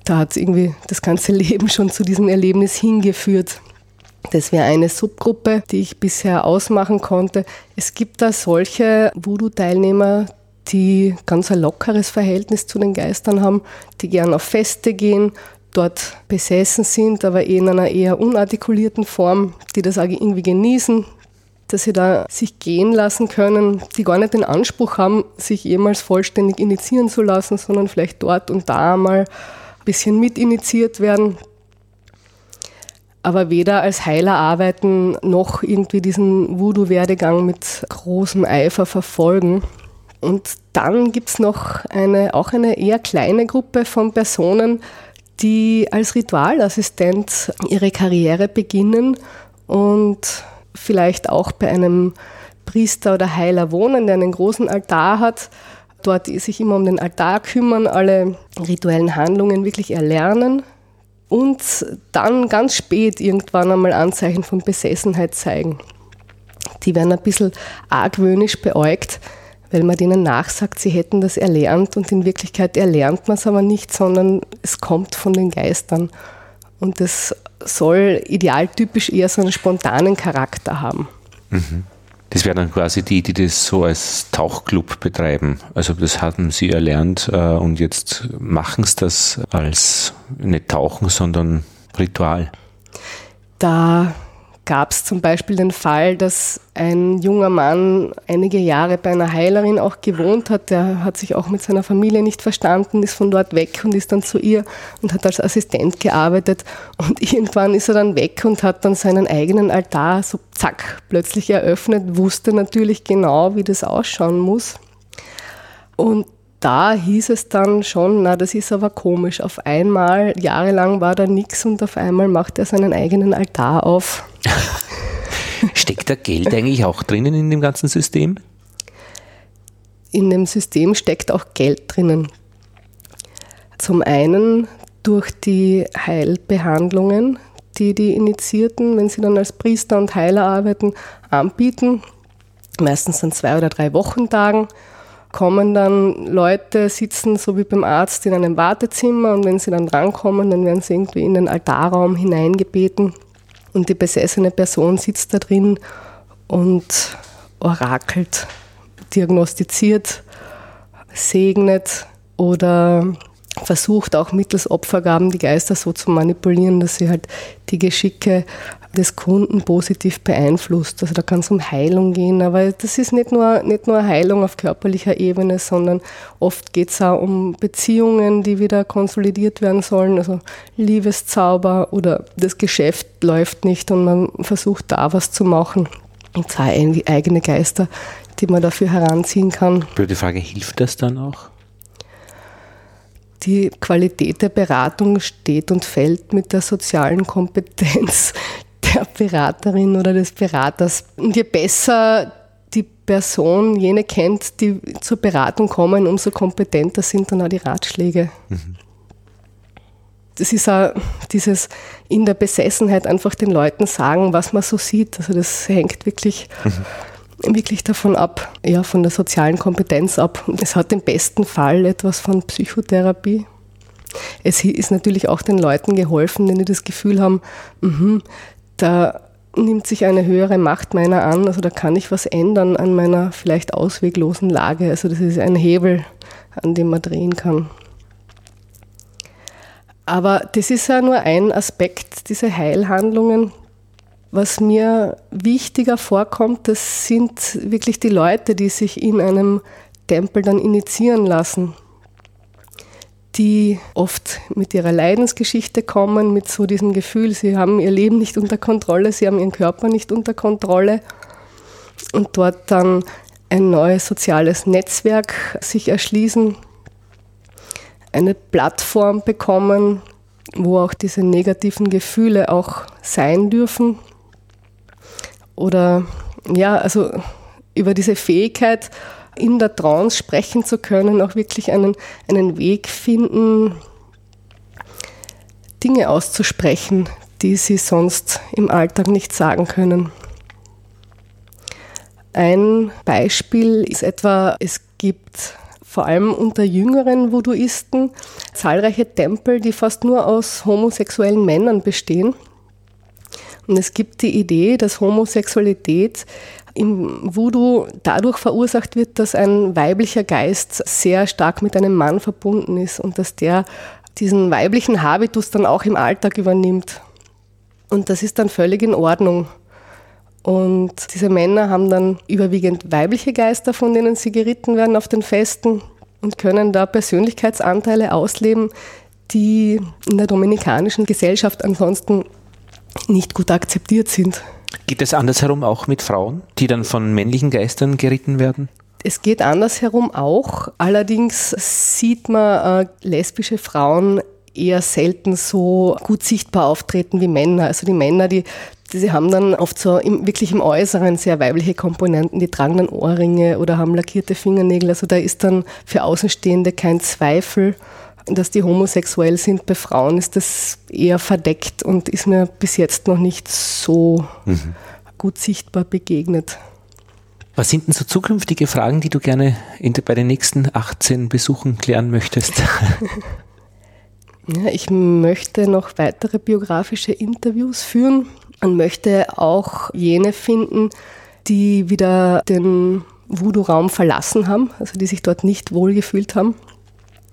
da hat irgendwie das ganze [laughs] Leben schon zu diesem Erlebnis hingeführt. Das wäre eine Subgruppe, die ich bisher ausmachen konnte. Es gibt da solche Voodoo-Teilnehmer, die ganz ein lockeres Verhältnis zu den Geistern haben, die gern auf Feste gehen, dort besessen sind, aber in einer eher unartikulierten Form, die das irgendwie genießen, dass sie da sich gehen lassen können, die gar nicht den Anspruch haben, sich jemals vollständig initiieren zu lassen, sondern vielleicht dort und da mal ein bisschen mitinitiiert werden. Aber weder als Heiler arbeiten noch irgendwie diesen Voodoo-Werdegang mit großem Eifer verfolgen. Und dann gibt es noch eine, auch eine eher kleine Gruppe von Personen, die als Ritualassistent ihre Karriere beginnen und vielleicht auch bei einem Priester oder Heiler wohnen, der einen großen Altar hat, dort sich immer um den Altar kümmern, alle rituellen Handlungen wirklich erlernen und dann ganz spät irgendwann einmal Anzeichen von Besessenheit zeigen. Die werden ein bisschen argwöhnisch beäugt, weil man denen nachsagt, sie hätten das erlernt und in Wirklichkeit erlernt man es aber nicht, sondern es kommt von den Geistern. Und das soll idealtypisch eher so einen spontanen Charakter haben. Mhm. Das wären dann quasi die, die das so als Tauchclub betreiben. Also das hatten sie erlernt äh, und jetzt machen sie das als nicht Tauchen, sondern Ritual. Da gab es zum Beispiel den Fall, dass ein junger Mann einige Jahre bei einer Heilerin auch gewohnt hat. Der hat sich auch mit seiner Familie nicht verstanden, ist von dort weg und ist dann zu ihr und hat als Assistent gearbeitet. Und [laughs] irgendwann ist er dann weg und hat dann seinen eigenen Altar so zack plötzlich eröffnet, wusste natürlich genau, wie das ausschauen muss. Und da hieß es dann schon, na, das ist aber komisch. Auf einmal, jahrelang war da nichts und auf einmal macht er seinen eigenen Altar auf. [laughs] Steckt da Geld eigentlich auch drinnen in dem ganzen System? In dem System steckt auch Geld drinnen. Zum einen durch die Heilbehandlungen, die die Initiierten, wenn sie dann als Priester und Heiler arbeiten, anbieten. Meistens an zwei oder drei Wochentagen kommen dann Leute, sitzen so wie beim Arzt in einem Wartezimmer und wenn sie dann drankommen, dann werden sie irgendwie in den Altarraum hineingebeten und die besessene Person sitzt da drin und orakelt, diagnostiziert, segnet oder versucht auch mittels Opfergaben die Geister so zu manipulieren, dass sie halt die Geschicke des Kunden positiv beeinflusst. Also da kann es um Heilung gehen, aber das ist nicht nur, nicht nur Heilung auf körperlicher Ebene, sondern oft geht es auch um Beziehungen, die wieder konsolidiert werden sollen, also Liebeszauber oder das Geschäft läuft nicht und man versucht da was zu machen. Und zwei eigene Geister, die man dafür heranziehen kann. Blöde Frage, hilft das dann auch? die Qualität der Beratung steht und fällt mit der sozialen Kompetenz der Beraterin oder des Beraters. Und je besser die Person jene kennt, die zur Beratung kommen, umso kompetenter sind dann auch die Ratschläge. Mhm. Das ist auch dieses in der Besessenheit einfach den Leuten sagen, was man so sieht. Also das hängt wirklich, mhm. wirklich davon ab, ja, von der sozialen Kompetenz ab. Und es hat im besten Fall etwas von Psychotherapie. Es ist natürlich auch den Leuten geholfen, wenn die das Gefühl haben, mh, da nimmt sich eine höhere Macht meiner an, also da kann ich was ändern an meiner vielleicht ausweglosen Lage. Also das ist ein Hebel, an dem man drehen kann. Aber das ist ja nur ein Aspekt, diese Heilhandlungen. Was mir wichtiger vorkommt, das sind wirklich die Leute, die sich in einem Tempel dann initiieren lassen die oft mit ihrer Leidensgeschichte kommen, mit so diesem Gefühl, sie haben ihr Leben nicht unter Kontrolle, sie haben ihren Körper nicht unter Kontrolle und dort dann ein neues soziales Netzwerk sich erschließen, eine Plattform bekommen, wo auch diese negativen Gefühle auch sein dürfen. Oder ja, also über diese Fähigkeit, in der Trance sprechen zu können, auch wirklich einen, einen Weg finden, Dinge auszusprechen, die sie sonst im Alltag nicht sagen können. Ein Beispiel ist etwa, es gibt vor allem unter jüngeren Voodooisten zahlreiche Tempel, die fast nur aus homosexuellen Männern bestehen. Und es gibt die Idee, dass Homosexualität im Voodoo dadurch verursacht wird, dass ein weiblicher Geist sehr stark mit einem Mann verbunden ist und dass der diesen weiblichen Habitus dann auch im Alltag übernimmt. Und das ist dann völlig in Ordnung. Und diese Männer haben dann überwiegend weibliche Geister, von denen sie geritten werden auf den Festen und können da Persönlichkeitsanteile ausleben, die in der dominikanischen Gesellschaft ansonsten nicht gut akzeptiert sind. Geht es andersherum auch mit Frauen, die dann von männlichen Geistern geritten werden? Es geht andersherum auch. Allerdings sieht man äh, lesbische Frauen eher selten so gut sichtbar auftreten wie Männer. Also die Männer, die, die haben dann oft so im, wirklich im Äußeren sehr weibliche Komponenten. Die tragen dann Ohrringe oder haben lackierte Fingernägel. Also da ist dann für Außenstehende kein Zweifel dass die homosexuell sind. Bei Frauen ist das eher verdeckt und ist mir bis jetzt noch nicht so mhm. gut sichtbar begegnet. Was sind denn so zukünftige Fragen, die du gerne bei den nächsten 18 Besuchen klären möchtest? [laughs] ja, ich möchte noch weitere biografische Interviews führen und möchte auch jene finden, die wieder den Voodoo-Raum verlassen haben, also die sich dort nicht wohlgefühlt haben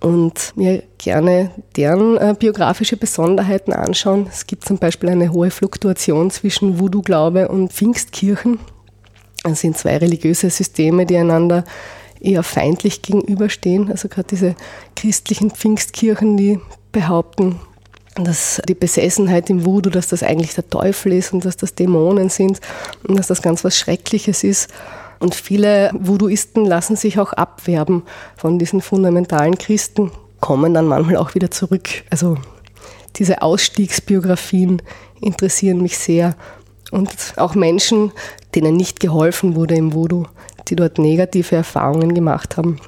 und mir gerne deren äh, biografische Besonderheiten anschauen. Es gibt zum Beispiel eine hohe Fluktuation zwischen Voodoo-Glaube und Pfingstkirchen. Das sind zwei religiöse Systeme, die einander eher feindlich gegenüberstehen. Also gerade diese christlichen Pfingstkirchen, die behaupten, dass die Besessenheit im Voodoo, dass das eigentlich der Teufel ist und dass das Dämonen sind und dass das ganz was Schreckliches ist. Und viele Voodooisten lassen sich auch abwerben von diesen fundamentalen Christen, kommen dann manchmal auch wieder zurück. Also diese Ausstiegsbiografien interessieren mich sehr. Und auch Menschen, denen nicht geholfen wurde im Voodoo, die dort negative Erfahrungen gemacht haben,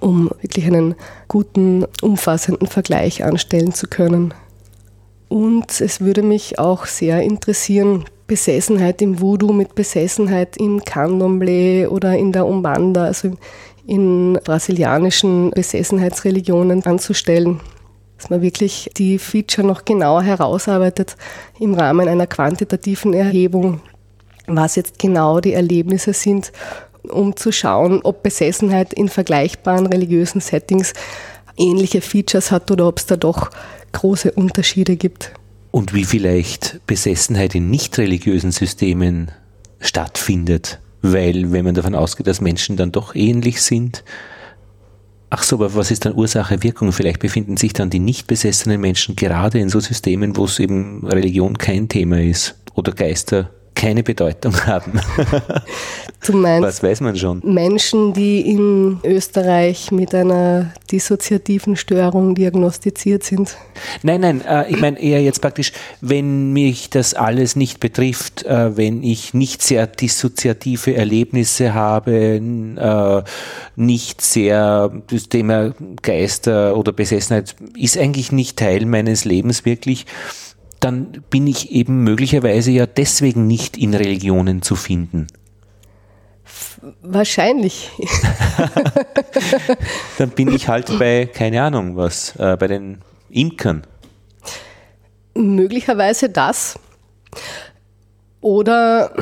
um wirklich einen guten, umfassenden Vergleich anstellen zu können. Und es würde mich auch sehr interessieren, Besessenheit im Voodoo mit Besessenheit im Candomblé oder in der Umbanda, also in brasilianischen Besessenheitsreligionen anzustellen. Dass man wirklich die Feature noch genauer herausarbeitet im Rahmen einer quantitativen Erhebung, was jetzt genau die Erlebnisse sind, um zu schauen, ob Besessenheit in vergleichbaren religiösen Settings ähnliche Features hat oder ob es da doch große Unterschiede gibt und wie vielleicht Besessenheit in nicht religiösen Systemen stattfindet. Weil, wenn man davon ausgeht, dass Menschen dann doch ähnlich sind, ach so, aber was ist dann Ursache, Wirkung? Vielleicht befinden sich dann die nicht besessenen Menschen gerade in so Systemen, wo es eben Religion kein Thema ist oder Geister keine Bedeutung [laughs] haben. Du meinst, Was weiß man schon? Menschen, die in Österreich mit einer dissoziativen Störung diagnostiziert sind? Nein, nein, äh, ich meine eher jetzt praktisch, wenn mich das alles nicht betrifft, äh, wenn ich nicht sehr dissoziative Erlebnisse habe, äh, nicht sehr das Thema Geister oder Besessenheit ist eigentlich nicht Teil meines Lebens wirklich dann bin ich eben möglicherweise ja deswegen nicht in Religionen zu finden. Wahrscheinlich. [laughs] dann bin ich halt bei, keine Ahnung was, äh, bei den Imkern. Möglicherweise das. Oder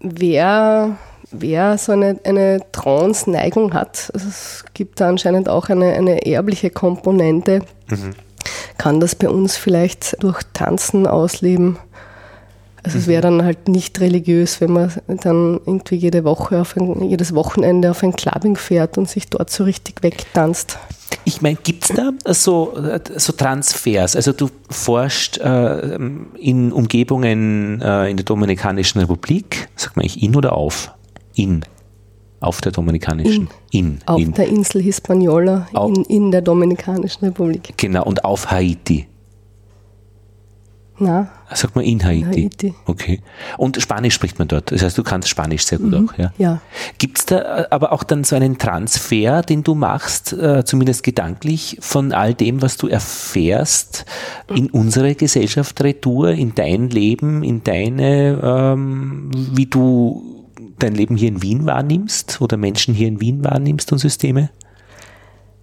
wer, wer so eine, eine Trance-Neigung hat, also es gibt da anscheinend auch eine, eine erbliche Komponente. Mhm kann das bei uns vielleicht durch Tanzen ausleben. Also es wäre dann halt nicht religiös, wenn man dann irgendwie jede Woche auf ein, jedes Wochenende auf ein Clubbing fährt und sich dort so richtig wegtanzt. Ich meine, gibt es da so, so Transfers? Also du forschst äh, in Umgebungen äh, in der Dominikanischen Republik, sagt man eigentlich in oder auf? In. Auf der Dominikanischen in, in Auf in. der Insel Hispaniola in, in der Dominikanischen Republik. Genau, und auf Haiti. Na. Sagt man in Haiti. Haiti. Okay. Und Spanisch spricht man dort. Das heißt, du kannst Spanisch sehr gut mhm. auch, ja? Ja. Gibt es da äh, aber auch dann so einen Transfer, den du machst, äh, zumindest gedanklich, von all dem, was du erfährst, in unsere Gesellschaft retour, in dein Leben, in deine, ähm, wie du dein Leben hier in Wien wahrnimmst oder Menschen hier in Wien wahrnimmst und Systeme?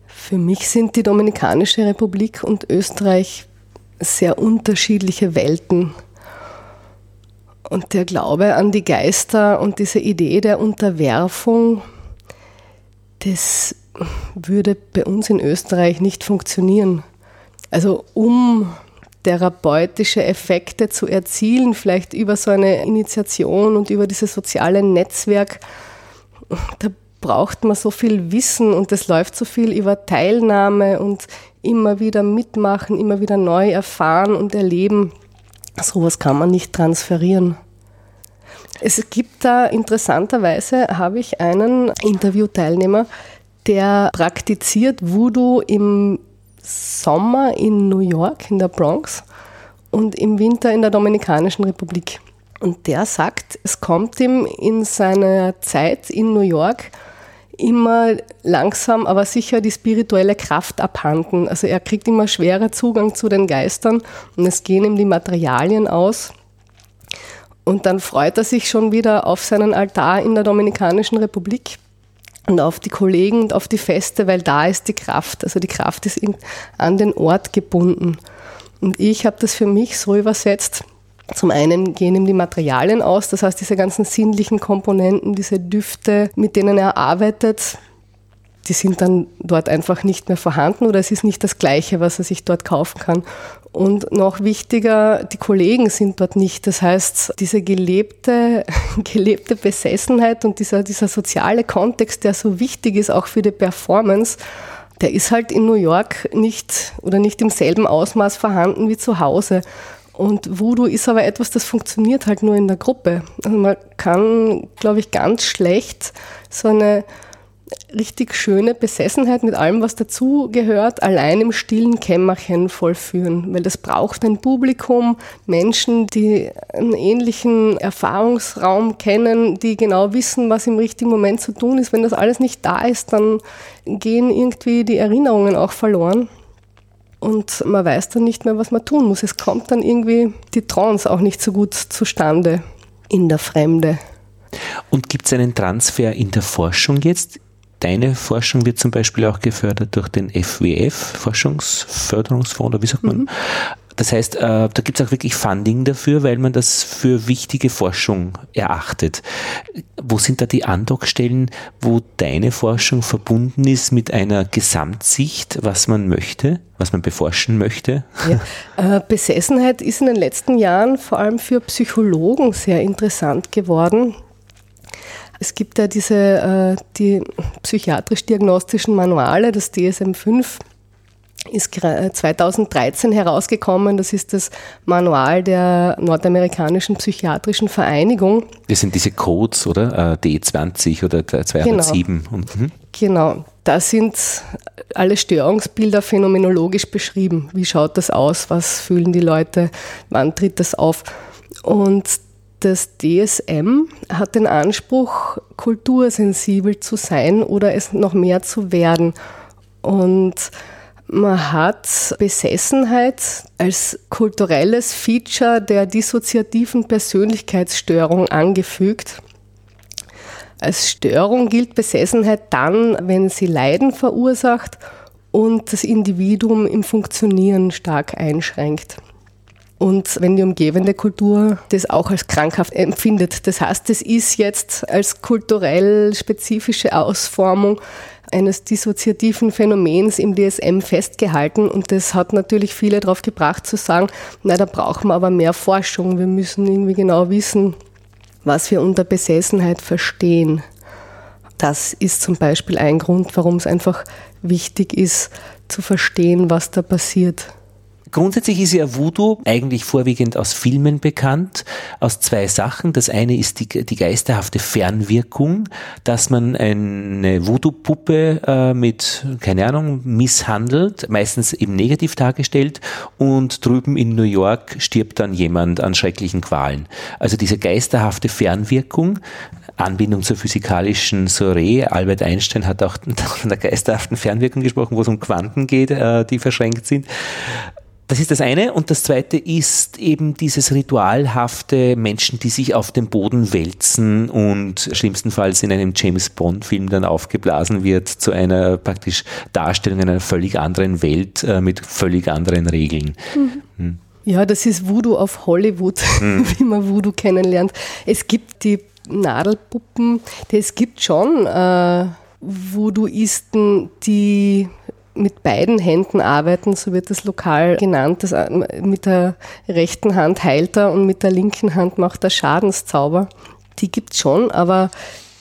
Für mich sind die Dominikanische Republik und Österreich sehr unterschiedliche Welten. Und der Glaube an die Geister und diese Idee der Unterwerfung, das würde bei uns in Österreich nicht funktionieren. Also um therapeutische Effekte zu erzielen, vielleicht über so eine Initiation und über dieses soziale Netzwerk. Da braucht man so viel Wissen und es läuft so viel über Teilnahme und immer wieder mitmachen, immer wieder neu erfahren und erleben. Sowas kann man nicht transferieren. Es gibt da interessanterweise, habe ich einen Interviewteilnehmer, der praktiziert Voodoo im Sommer in New York, in der Bronx und im Winter in der Dominikanischen Republik. Und der sagt, es kommt ihm in seiner Zeit in New York immer langsam, aber sicher die spirituelle Kraft abhanden. Also er kriegt immer schwerer Zugang zu den Geistern und es gehen ihm die Materialien aus. Und dann freut er sich schon wieder auf seinen Altar in der Dominikanischen Republik und auf die Kollegen und auf die Feste, weil da ist die Kraft. Also die Kraft ist an den Ort gebunden. Und ich habe das für mich so übersetzt. Zum einen gehen ihm die Materialien aus, das heißt diese ganzen sinnlichen Komponenten, diese Düfte, mit denen er arbeitet, die sind dann dort einfach nicht mehr vorhanden oder es ist nicht das Gleiche, was er sich dort kaufen kann. Und noch wichtiger, die Kollegen sind dort nicht. Das heißt, diese gelebte, [laughs] gelebte Besessenheit und dieser, dieser soziale Kontext, der so wichtig ist, auch für die Performance, der ist halt in New York nicht oder nicht im selben Ausmaß vorhanden wie zu Hause. Und Voodoo ist aber etwas, das funktioniert halt nur in der Gruppe. Also man kann, glaube ich, ganz schlecht so eine richtig schöne Besessenheit mit allem, was dazu gehört, allein im stillen Kämmerchen vollführen. Weil das braucht ein Publikum, Menschen, die einen ähnlichen Erfahrungsraum kennen, die genau wissen, was im richtigen Moment zu tun ist. Wenn das alles nicht da ist, dann gehen irgendwie die Erinnerungen auch verloren. Und man weiß dann nicht mehr, was man tun muss. Es kommt dann irgendwie die Trance auch nicht so gut zustande in der Fremde. Und gibt es einen Transfer in der Forschung jetzt? Deine Forschung wird zum Beispiel auch gefördert durch den FWF, Forschungsförderungsfonds, oder wie sagt man? Mhm. Das heißt, äh, da gibt es auch wirklich Funding dafür, weil man das für wichtige Forschung erachtet. Wo sind da die Andockstellen, wo deine Forschung verbunden ist mit einer Gesamtsicht, was man möchte, was man beforschen möchte? Ja. Äh, Besessenheit ist in den letzten Jahren vor allem für Psychologen sehr interessant geworden. Es gibt ja diese äh, die psychiatrisch-diagnostischen Manuale, das DSM-5 ist 2013 äh, herausgekommen. Das ist das Manual der nordamerikanischen psychiatrischen Vereinigung. Das sind diese Codes, oder? Äh, D20 oder 207. Genau. Mhm. genau. Da sind alle Störungsbilder phänomenologisch beschrieben. Wie schaut das aus? Was fühlen die Leute? Wann tritt das auf? Und das DSM hat den Anspruch, kultursensibel zu sein oder es noch mehr zu werden. Und man hat Besessenheit als kulturelles Feature der dissoziativen Persönlichkeitsstörung angefügt. Als Störung gilt Besessenheit dann, wenn sie Leiden verursacht und das Individuum im Funktionieren stark einschränkt und wenn die umgebende Kultur das auch als krankhaft empfindet. Das heißt, es ist jetzt als kulturell spezifische Ausformung eines dissoziativen Phänomens im DSM festgehalten und das hat natürlich viele darauf gebracht zu sagen, na, da brauchen wir aber mehr Forschung, wir müssen irgendwie genau wissen, was wir unter Besessenheit verstehen. Das ist zum Beispiel ein Grund, warum es einfach wichtig ist, zu verstehen, was da passiert. Grundsätzlich ist ja Voodoo eigentlich vorwiegend aus Filmen bekannt, aus zwei Sachen. Das eine ist die, die geisterhafte Fernwirkung, dass man eine Voodoo-Puppe äh, mit, keine Ahnung, misshandelt, meistens eben negativ dargestellt und drüben in New York stirbt dann jemand an schrecklichen Qualen. Also diese geisterhafte Fernwirkung, Anbindung zur physikalischen Soiree. Albert Einstein hat auch [laughs] von der geisterhaften Fernwirkung gesprochen, wo es um Quanten geht, äh, die verschränkt sind. Das ist das eine. Und das zweite ist eben dieses ritualhafte Menschen, die sich auf dem Boden wälzen und schlimmstenfalls in einem James Bond-Film dann aufgeblasen wird zu einer praktisch Darstellung einer völlig anderen Welt äh, mit völlig anderen Regeln. Mhm. Hm. Ja, das ist Voodoo auf Hollywood, mhm. [laughs] wie man Voodoo kennenlernt. Es gibt die Nadelpuppen, es gibt schon äh, Voodooisten, die mit beiden Händen arbeiten, so wird das lokal genannt. Das, äh, mit der rechten Hand heilt er und mit der linken Hand macht er Schadenszauber. Die gibt es schon, aber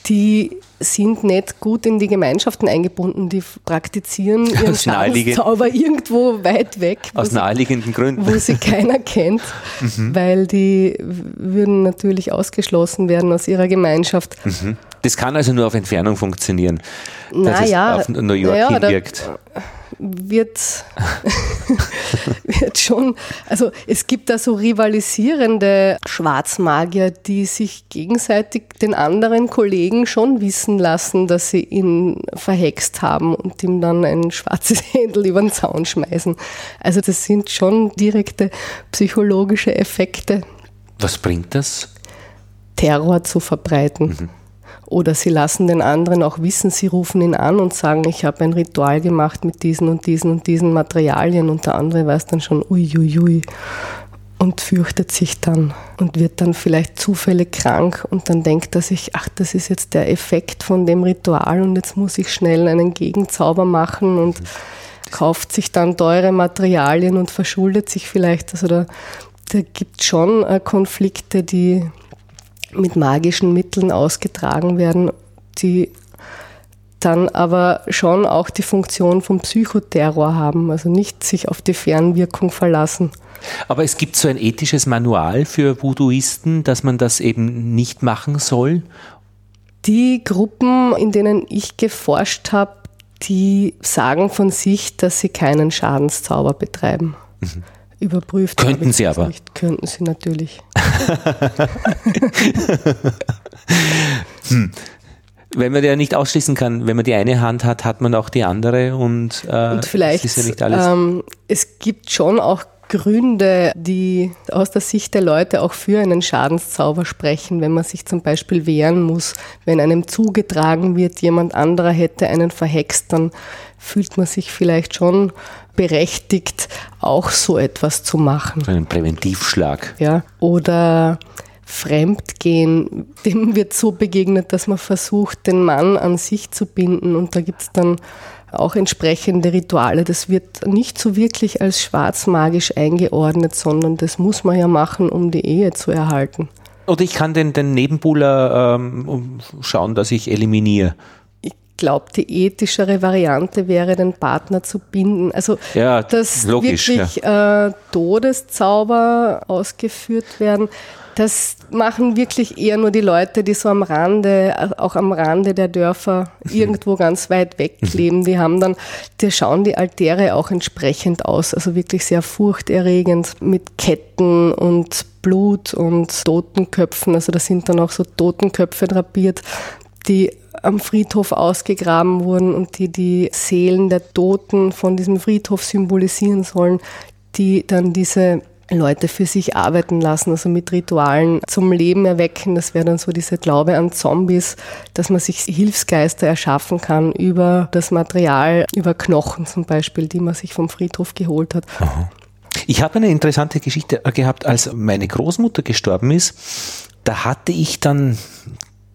die sind nicht gut in die Gemeinschaften eingebunden. Die praktizieren ihren Schadenszauber irgendwo weit weg. Aus sie, naheliegenden Gründen. Wo sie keiner kennt, mhm. weil die würden natürlich ausgeschlossen werden aus ihrer Gemeinschaft. Mhm. Das kann also nur auf Entfernung funktionieren, dass naja, es auf New York naja, hinwirkt wird, [laughs] wird schon, also es gibt da so rivalisierende Schwarzmagier, die sich gegenseitig den anderen Kollegen schon wissen lassen, dass sie ihn verhext haben und ihm dann ein schwarzes [laughs] Händel über den Zaun schmeißen. Also das sind schon direkte psychologische Effekte. Was bringt das? Terror zu verbreiten. Mhm. Oder sie lassen den anderen auch wissen, sie rufen ihn an und sagen, ich habe ein Ritual gemacht mit diesen und diesen und diesen Materialien und der andere weiß dann schon, uiuiui. und fürchtet sich dann und wird dann vielleicht zufällig krank und dann denkt er sich, ach, das ist jetzt der Effekt von dem Ritual und jetzt muss ich schnell einen Gegenzauber machen und kauft sich dann teure Materialien und verschuldet sich vielleicht. Also da, da gibt es schon äh, Konflikte, die mit magischen Mitteln ausgetragen werden, die dann aber schon auch die Funktion vom Psychoterror haben, also nicht sich auf die Fernwirkung verlassen. Aber es gibt so ein ethisches Manual für Voodooisten, dass man das eben nicht machen soll? Die Gruppen, in denen ich geforscht habe, die sagen von sich, dass sie keinen Schadenszauber betreiben. Mhm. Überprüft. Könnten sie aber. Nicht. Könnten sie natürlich. [laughs] hm wenn man ja nicht ausschließen kann, wenn man die eine Hand hat, hat man auch die andere und, äh, und vielleicht ist ja nicht alles. Ähm, es gibt schon auch Gründe, die aus der Sicht der Leute auch für einen Schadenszauber sprechen, wenn man sich zum Beispiel wehren muss, wenn einem zugetragen wird, jemand anderer hätte einen verhext, dann fühlt man sich vielleicht schon berechtigt, auch so etwas zu machen. Einen Präventivschlag. Ja. Oder Fremdgehen, dem wird so begegnet, dass man versucht, den Mann an sich zu binden. Und da gibt es dann auch entsprechende Rituale. Das wird nicht so wirklich als schwarzmagisch eingeordnet, sondern das muss man ja machen, um die Ehe zu erhalten. Oder ich kann den, den Nebenbuhler ähm, schauen, dass ich eliminiere. Ich glaube, die ethischere Variante wäre, den Partner zu binden. Also, ja, dass logisch, wirklich ja. äh, Todeszauber ausgeführt werden. Das machen wirklich eher nur die Leute, die so am Rande, auch am Rande der Dörfer irgendwo ganz weit weg mhm. leben. Die haben dann, die schauen die Altäre auch entsprechend aus, also wirklich sehr furchterregend mit Ketten und Blut und Totenköpfen. Also da sind dann auch so Totenköpfe drapiert, die am Friedhof ausgegraben wurden und die die Seelen der Toten von diesem Friedhof symbolisieren sollen, die dann diese Leute für sich arbeiten lassen, also mit Ritualen zum Leben erwecken. Das wäre dann so dieser Glaube an Zombies, dass man sich Hilfsgeister erschaffen kann über das Material, über Knochen zum Beispiel, die man sich vom Friedhof geholt hat. Aha. Ich habe eine interessante Geschichte gehabt, als meine Großmutter gestorben ist. Da hatte ich dann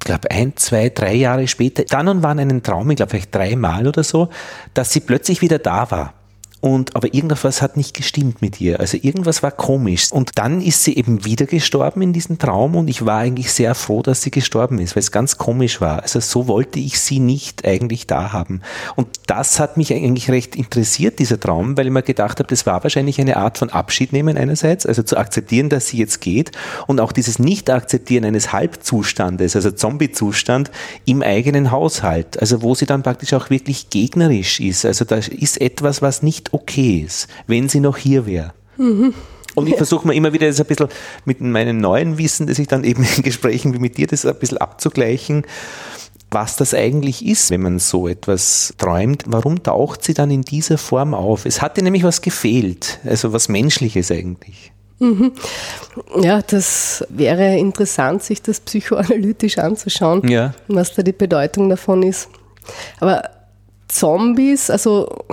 ich glaube, ein, zwei, drei Jahre später, dann und wann einen Traum, ich glaube vielleicht dreimal oder so, dass sie plötzlich wieder da war. Und, aber irgendwas hat nicht gestimmt mit ihr. Also irgendwas war komisch. Und dann ist sie eben wieder gestorben in diesem Traum und ich war eigentlich sehr froh, dass sie gestorben ist, weil es ganz komisch war. Also so wollte ich sie nicht eigentlich da haben. Und das hat mich eigentlich recht interessiert, dieser Traum, weil ich mir gedacht habe, das war wahrscheinlich eine Art von Abschied nehmen einerseits, also zu akzeptieren, dass sie jetzt geht und auch dieses Nicht-Akzeptieren eines Halbzustandes, also Zombie-Zustand im eigenen Haushalt, also wo sie dann praktisch auch wirklich gegnerisch ist. Also da ist etwas, was nicht okay ist, wenn sie noch hier wäre. Mhm. Und ich versuche mir immer wieder das ein bisschen mit meinem neuen Wissen, das ich dann eben in Gesprächen wie mit dir, das ein bisschen abzugleichen, was das eigentlich ist, wenn man so etwas träumt. Warum taucht sie dann in dieser Form auf? Es hatte nämlich was gefehlt, also was Menschliches eigentlich. Mhm. Ja, das wäre interessant, sich das psychoanalytisch anzuschauen, ja. was da die Bedeutung davon ist. Aber Zombies, also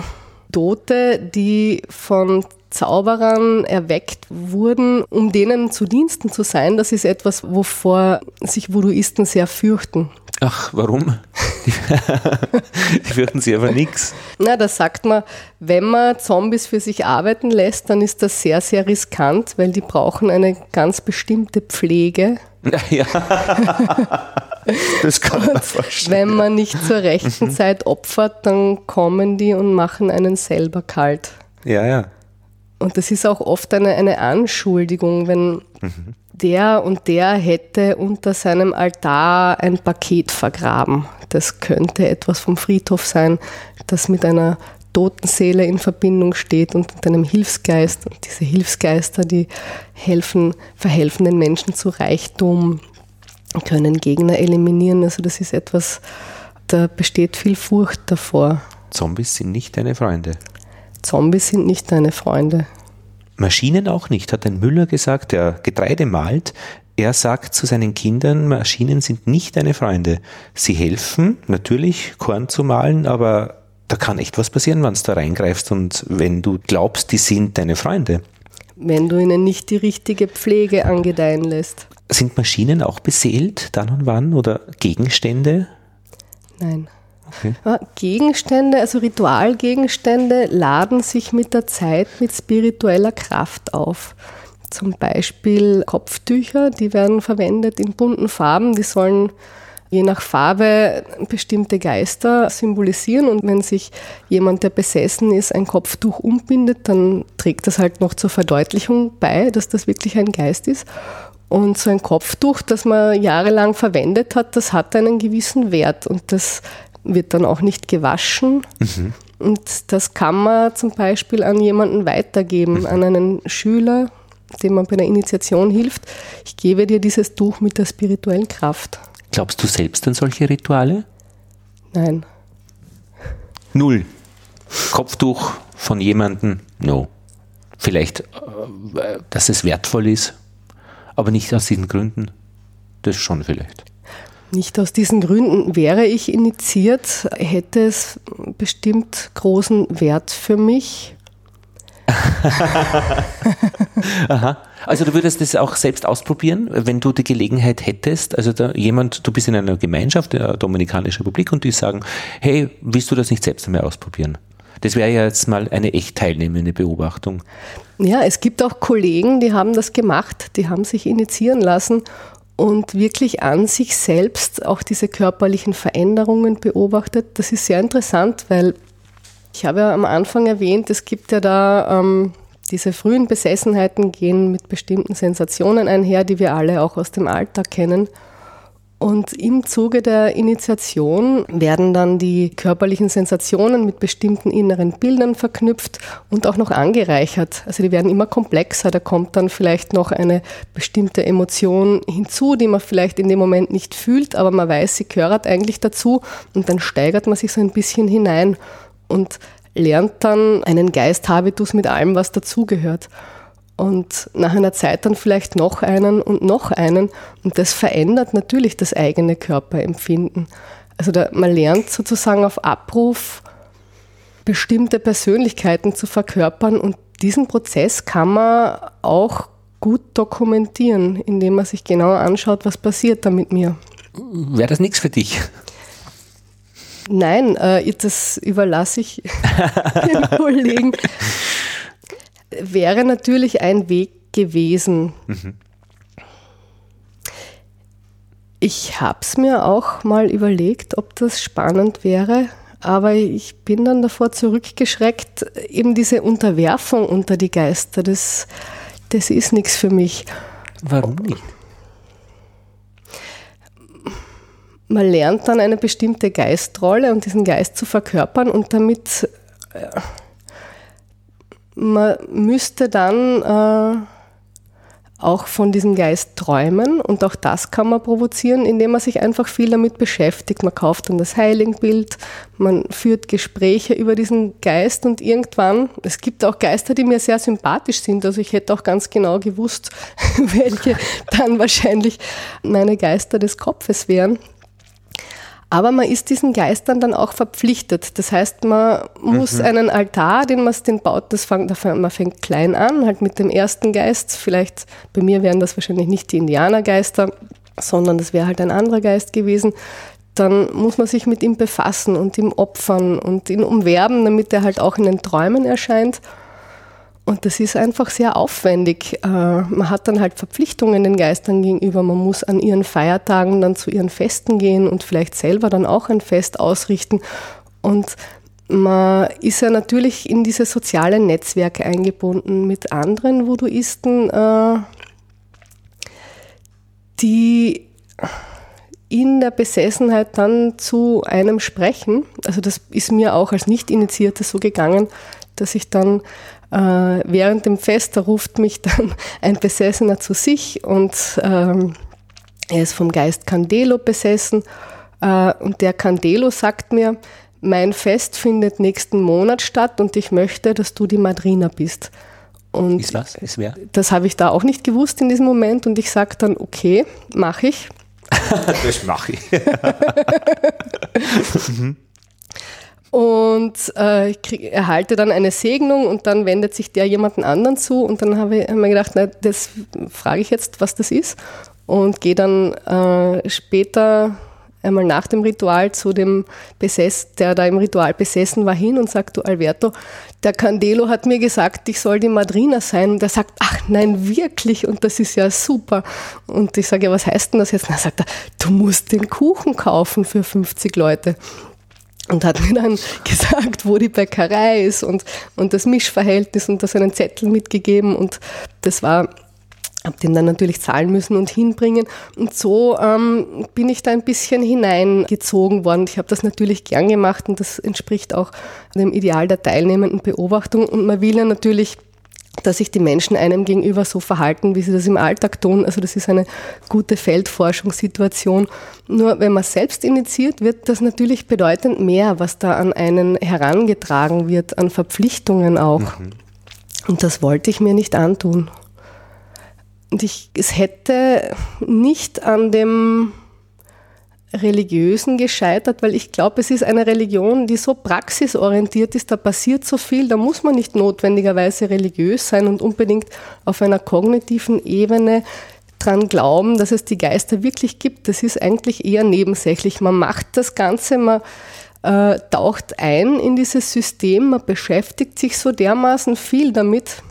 Tote, die von Zauberern erweckt wurden, um denen zu Diensten zu sein, das ist etwas, wovor sich Voodooisten sehr fürchten. Ach, warum? die [laughs] fürchten sich aber nichts. Na, da sagt man, wenn man Zombies für sich arbeiten lässt, dann ist das sehr, sehr riskant, weil die brauchen eine ganz bestimmte Pflege. [laughs] Ja. [laughs] [laughs] Das kann man vorstellen. Wenn man nicht zur rechten mhm. Zeit opfert, dann kommen die und machen einen selber kalt. Ja, ja. Und das ist auch oft eine, eine Anschuldigung, wenn mhm. der und der hätte unter seinem Altar ein Paket vergraben. Das könnte etwas vom Friedhof sein, das mit einer toten Seele in Verbindung steht und mit einem Hilfsgeist. Und diese Hilfsgeister, die helfen, verhelfen den Menschen zu Reichtum, können Gegner eliminieren. Also das ist etwas, da besteht viel Furcht davor. Zombies sind nicht deine Freunde. Zombies sind nicht deine Freunde. Maschinen auch nicht, hat ein Müller gesagt, der Getreide malt. Er sagt zu seinen Kindern, Maschinen sind nicht deine Freunde. Sie helfen, natürlich, Korn zu malen, aber da kann echt was passieren, wenn du da reingreifst und wenn du glaubst, die sind deine Freunde. wenn du ihnen nicht die richtige Pflege angedeihen lässt. Sind Maschinen auch beseelt, dann und wann, oder Gegenstände? Nein. Okay. Gegenstände, also Ritualgegenstände, laden sich mit der Zeit mit spiritueller Kraft auf. Zum Beispiel Kopftücher, die werden verwendet in bunten Farben, die sollen je nach Farbe bestimmte Geister symbolisieren. Und wenn sich jemand, der besessen ist, ein Kopftuch umbindet, dann trägt das halt noch zur Verdeutlichung bei, dass das wirklich ein Geist ist. Und so ein Kopftuch, das man jahrelang verwendet hat, das hat einen gewissen Wert und das wird dann auch nicht gewaschen. Mhm. Und das kann man zum Beispiel an jemanden weitergeben, mhm. an einen Schüler, dem man bei der Initiation hilft. Ich gebe dir dieses Tuch mit der spirituellen Kraft. Glaubst du selbst an solche Rituale? Nein. Null. Kopftuch von jemandem? No. Vielleicht, äh, dass es wertvoll ist, aber nicht aus diesen Gründen. Das schon vielleicht. Nicht aus diesen Gründen. Wäre ich initiiert, hätte es bestimmt großen Wert für mich. [laughs] Aha. Also du würdest das auch selbst ausprobieren, wenn du die Gelegenheit hättest. Also da jemand, du bist in einer Gemeinschaft der Dominikanischen Republik und die sagen, hey, willst du das nicht selbst einmal ausprobieren? Das wäre ja jetzt mal eine echt teilnehmende Beobachtung. Ja, es gibt auch Kollegen, die haben das gemacht, die haben sich initiieren lassen und wirklich an sich selbst auch diese körperlichen Veränderungen beobachtet. Das ist sehr interessant, weil ich habe ja am Anfang erwähnt, es gibt ja da ähm, diese frühen Besessenheiten gehen mit bestimmten Sensationen einher, die wir alle auch aus dem Alltag kennen. Und im Zuge der Initiation werden dann die körperlichen Sensationen mit bestimmten inneren Bildern verknüpft und auch noch angereichert. Also die werden immer komplexer. Da kommt dann vielleicht noch eine bestimmte Emotion hinzu, die man vielleicht in dem Moment nicht fühlt, aber man weiß, sie gehört eigentlich dazu und dann steigert man sich so ein bisschen hinein und lernt dann einen Geisthabitus mit allem, was dazugehört und nach einer Zeit dann vielleicht noch einen und noch einen. Und das verändert natürlich das eigene Körperempfinden. Also da, man lernt sozusagen auf Abruf bestimmte Persönlichkeiten zu verkörpern und diesen Prozess kann man auch gut dokumentieren, indem man sich genau anschaut, was passiert da mit mir. Wäre das nichts für dich? Nein, äh, das überlasse ich [laughs] den Kollegen wäre natürlich ein Weg gewesen. Mhm. Ich habe es mir auch mal überlegt, ob das spannend wäre, aber ich bin dann davor zurückgeschreckt, eben diese Unterwerfung unter die Geister, das, das ist nichts für mich. Warum nicht? Man lernt dann eine bestimmte Geistrolle und diesen Geist zu verkörpern und damit äh, man müsste dann äh, auch von diesem Geist träumen und auch das kann man provozieren, indem man sich einfach viel damit beschäftigt. Man kauft dann das Heiligenbild, man führt Gespräche über diesen Geist und irgendwann, es gibt auch Geister, die mir sehr sympathisch sind, also ich hätte auch ganz genau gewusst, [laughs] welche dann wahrscheinlich meine Geister des Kopfes wären. Aber man ist diesen Geistern dann auch verpflichtet. Das heißt, man muss mhm. einen Altar, den man den baut, das fängt, man fängt klein an, halt mit dem ersten Geist. Vielleicht, bei mir wären das wahrscheinlich nicht die Indianergeister, sondern das wäre halt ein anderer Geist gewesen. Dann muss man sich mit ihm befassen und ihm opfern und ihn umwerben, damit er halt auch in den Träumen erscheint. Und das ist einfach sehr aufwendig. Äh, man hat dann halt Verpflichtungen den Geistern gegenüber. Man muss an ihren Feiertagen dann zu ihren Festen gehen und vielleicht selber dann auch ein Fest ausrichten. Und man ist ja natürlich in diese sozialen Netzwerke eingebunden mit anderen Voodooisten, äh, die in der Besessenheit dann zu einem sprechen. Also das ist mir auch als Nicht-Initierte so gegangen, dass ich dann äh, während dem Fest, da ruft mich dann [laughs] ein Besessener zu sich und ähm, er ist vom Geist Candelo besessen äh, und der Candelo sagt mir, mein Fest findet nächsten Monat statt und ich möchte, dass du die Madrina bist. Und ist was? Ist wer? Das habe ich da auch nicht gewusst in diesem Moment und ich sage dann, okay, mache ich. [laughs] das mache ich. [laughs] mhm. Und äh, krieg, erhalte dann eine Segnung und dann wendet sich der jemanden anderen zu und dann habe ich mir gedacht, na, das frage ich jetzt, was das ist und gehe dann äh, später einmal nach dem Ritual zu dem Besess, der da im Ritual besessen war, hin und sagt, du Alberto, der Candelo hat mir gesagt, ich soll die Madrina sein. Und er sagt, ach nein, wirklich? Und das ist ja super. Und ich sage, ja, was heißt denn das jetzt? Und er sagt, du musst den Kuchen kaufen für 50 Leute und hat mir dann [laughs] gesagt, wo die Bäckerei ist und, und das Mischverhältnis und das einen Zettel mitgegeben und das war, habe den dann natürlich zahlen müssen und hinbringen und so ähm, bin ich da ein bisschen hineingezogen worden. Ich habe das natürlich gern gemacht und das entspricht auch dem Ideal der teilnehmenden Beobachtung und man will ja natürlich dass sich die Menschen einem gegenüber so verhalten, wie sie das im Alltag tun. Also das ist eine gute Feldforschungssituation. Nur wenn man selbst initiiert, wird das natürlich bedeutend mehr, was da an einen herangetragen wird, an Verpflichtungen auch. Mhm. Und das wollte ich mir nicht antun. Und ich, es hätte nicht an dem Religiösen gescheitert, weil ich glaube, es ist eine Religion, die so praxisorientiert ist, da passiert so viel, da muss man nicht notwendigerweise religiös sein und unbedingt auf einer kognitiven Ebene dran glauben, dass es die Geister wirklich gibt. Das ist eigentlich eher nebensächlich. Man macht das Ganze, man äh, taucht ein in dieses System, man beschäftigt sich so dermaßen viel damit,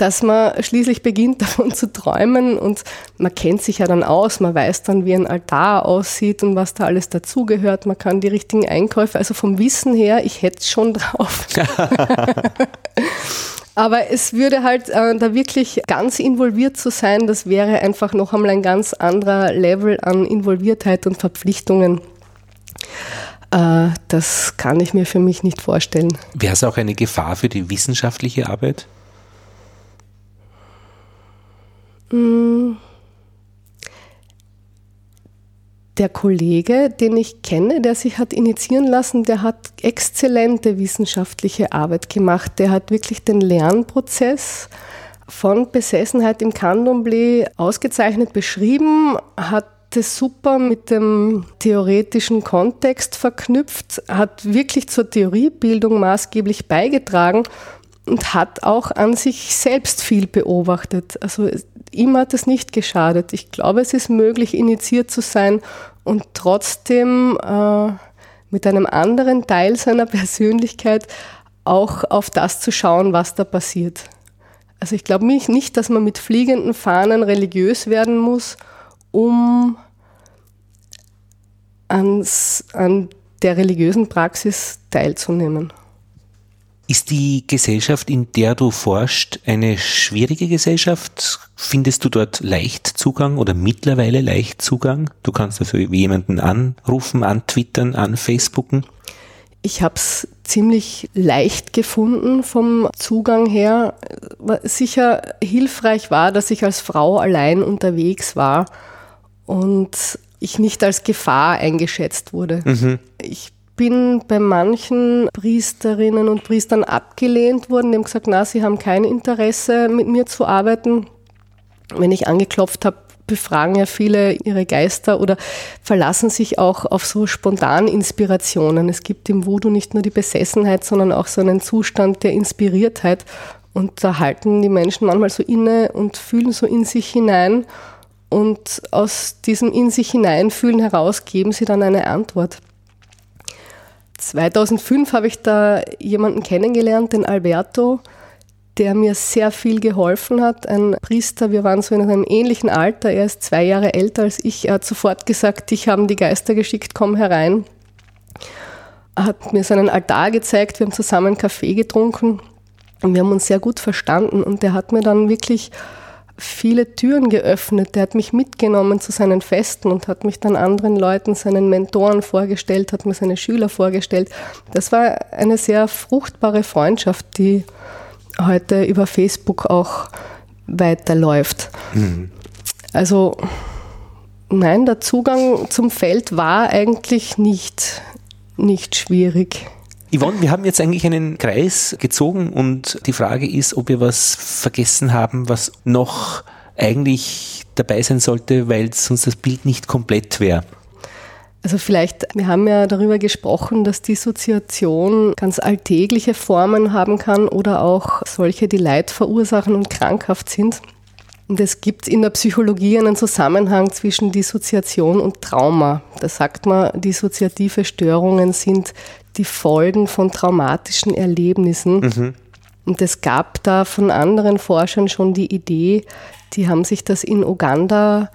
dass man schließlich beginnt [laughs] davon zu träumen und man kennt sich ja dann aus, man weiß dann, wie ein Altar aussieht und was da alles dazugehört, man kann die richtigen Einkäufe, also vom Wissen her, ich hätte es schon drauf. [laughs] Aber es würde halt äh, da wirklich ganz involviert zu sein, das wäre einfach noch einmal ein ganz anderer Level an Involviertheit und Verpflichtungen. Äh, das kann ich mir für mich nicht vorstellen. Wäre es auch eine Gefahr für die wissenschaftliche Arbeit? Der Kollege, den ich kenne, der sich hat initiieren lassen, der hat exzellente wissenschaftliche Arbeit gemacht. Der hat wirklich den Lernprozess von Besessenheit im Candomblé ausgezeichnet beschrieben, hat das super mit dem theoretischen Kontext verknüpft, hat wirklich zur Theoriebildung maßgeblich beigetragen und hat auch an sich selbst viel beobachtet. Also ihm hat es nicht geschadet. Ich glaube, es ist möglich, initiiert zu sein und trotzdem äh, mit einem anderen Teil seiner [laughs] Persönlichkeit auch auf das zu schauen, was da passiert. Also ich glaube nicht, dass man mit fliegenden Fahnen religiös werden muss, um ans, an der religiösen Praxis teilzunehmen. Ist die Gesellschaft, in der du forschst, eine schwierige Gesellschaft? Findest du dort leicht Zugang oder mittlerweile leicht Zugang? Du kannst also jemanden anrufen, antwittern, anfacebooken? Ich habe es ziemlich leicht gefunden vom Zugang her. Sicher hilfreich war, dass ich als Frau allein unterwegs war und ich nicht als Gefahr eingeschätzt wurde. Mhm. Ich bin bei manchen Priesterinnen und Priestern abgelehnt worden. Die haben gesagt, na, sie haben kein Interesse, mit mir zu arbeiten. Wenn ich angeklopft habe, befragen ja viele ihre Geister oder verlassen sich auch auf so spontane Inspirationen. Es gibt im Voodoo nicht nur die Besessenheit, sondern auch so einen Zustand der Inspiriertheit. Und da halten die Menschen manchmal so inne und fühlen so in sich hinein. Und aus diesem in sich hineinfühlen heraus geben sie dann eine Antwort. 2005 habe ich da jemanden kennengelernt, den Alberto, der mir sehr viel geholfen hat. Ein Priester, wir waren so in einem ähnlichen Alter, er ist zwei Jahre älter als ich. Er hat sofort gesagt, ich habe die Geister geschickt, komm herein. Er hat mir seinen Altar gezeigt, wir haben zusammen Kaffee getrunken und wir haben uns sehr gut verstanden. Und er hat mir dann wirklich viele Türen geöffnet. Der hat mich mitgenommen zu seinen Festen und hat mich dann anderen Leuten, seinen Mentoren vorgestellt, hat mir seine Schüler vorgestellt. Das war eine sehr fruchtbare Freundschaft, die heute über Facebook auch weiterläuft. Mhm. Also nein, der Zugang zum Feld war eigentlich nicht, nicht schwierig. Yvonne, wir haben jetzt eigentlich einen Kreis gezogen und die Frage ist, ob wir was vergessen haben, was noch eigentlich dabei sein sollte, weil sonst das Bild nicht komplett wäre. Also vielleicht, wir haben ja darüber gesprochen, dass Dissoziation ganz alltägliche Formen haben kann oder auch solche, die Leid verursachen und krankhaft sind. Und es gibt in der Psychologie einen Zusammenhang zwischen Dissoziation und Trauma. Da sagt man, dissoziative Störungen sind die Folgen von traumatischen Erlebnissen. Mhm. Und es gab da von anderen Forschern schon die Idee, die haben sich das in Uganda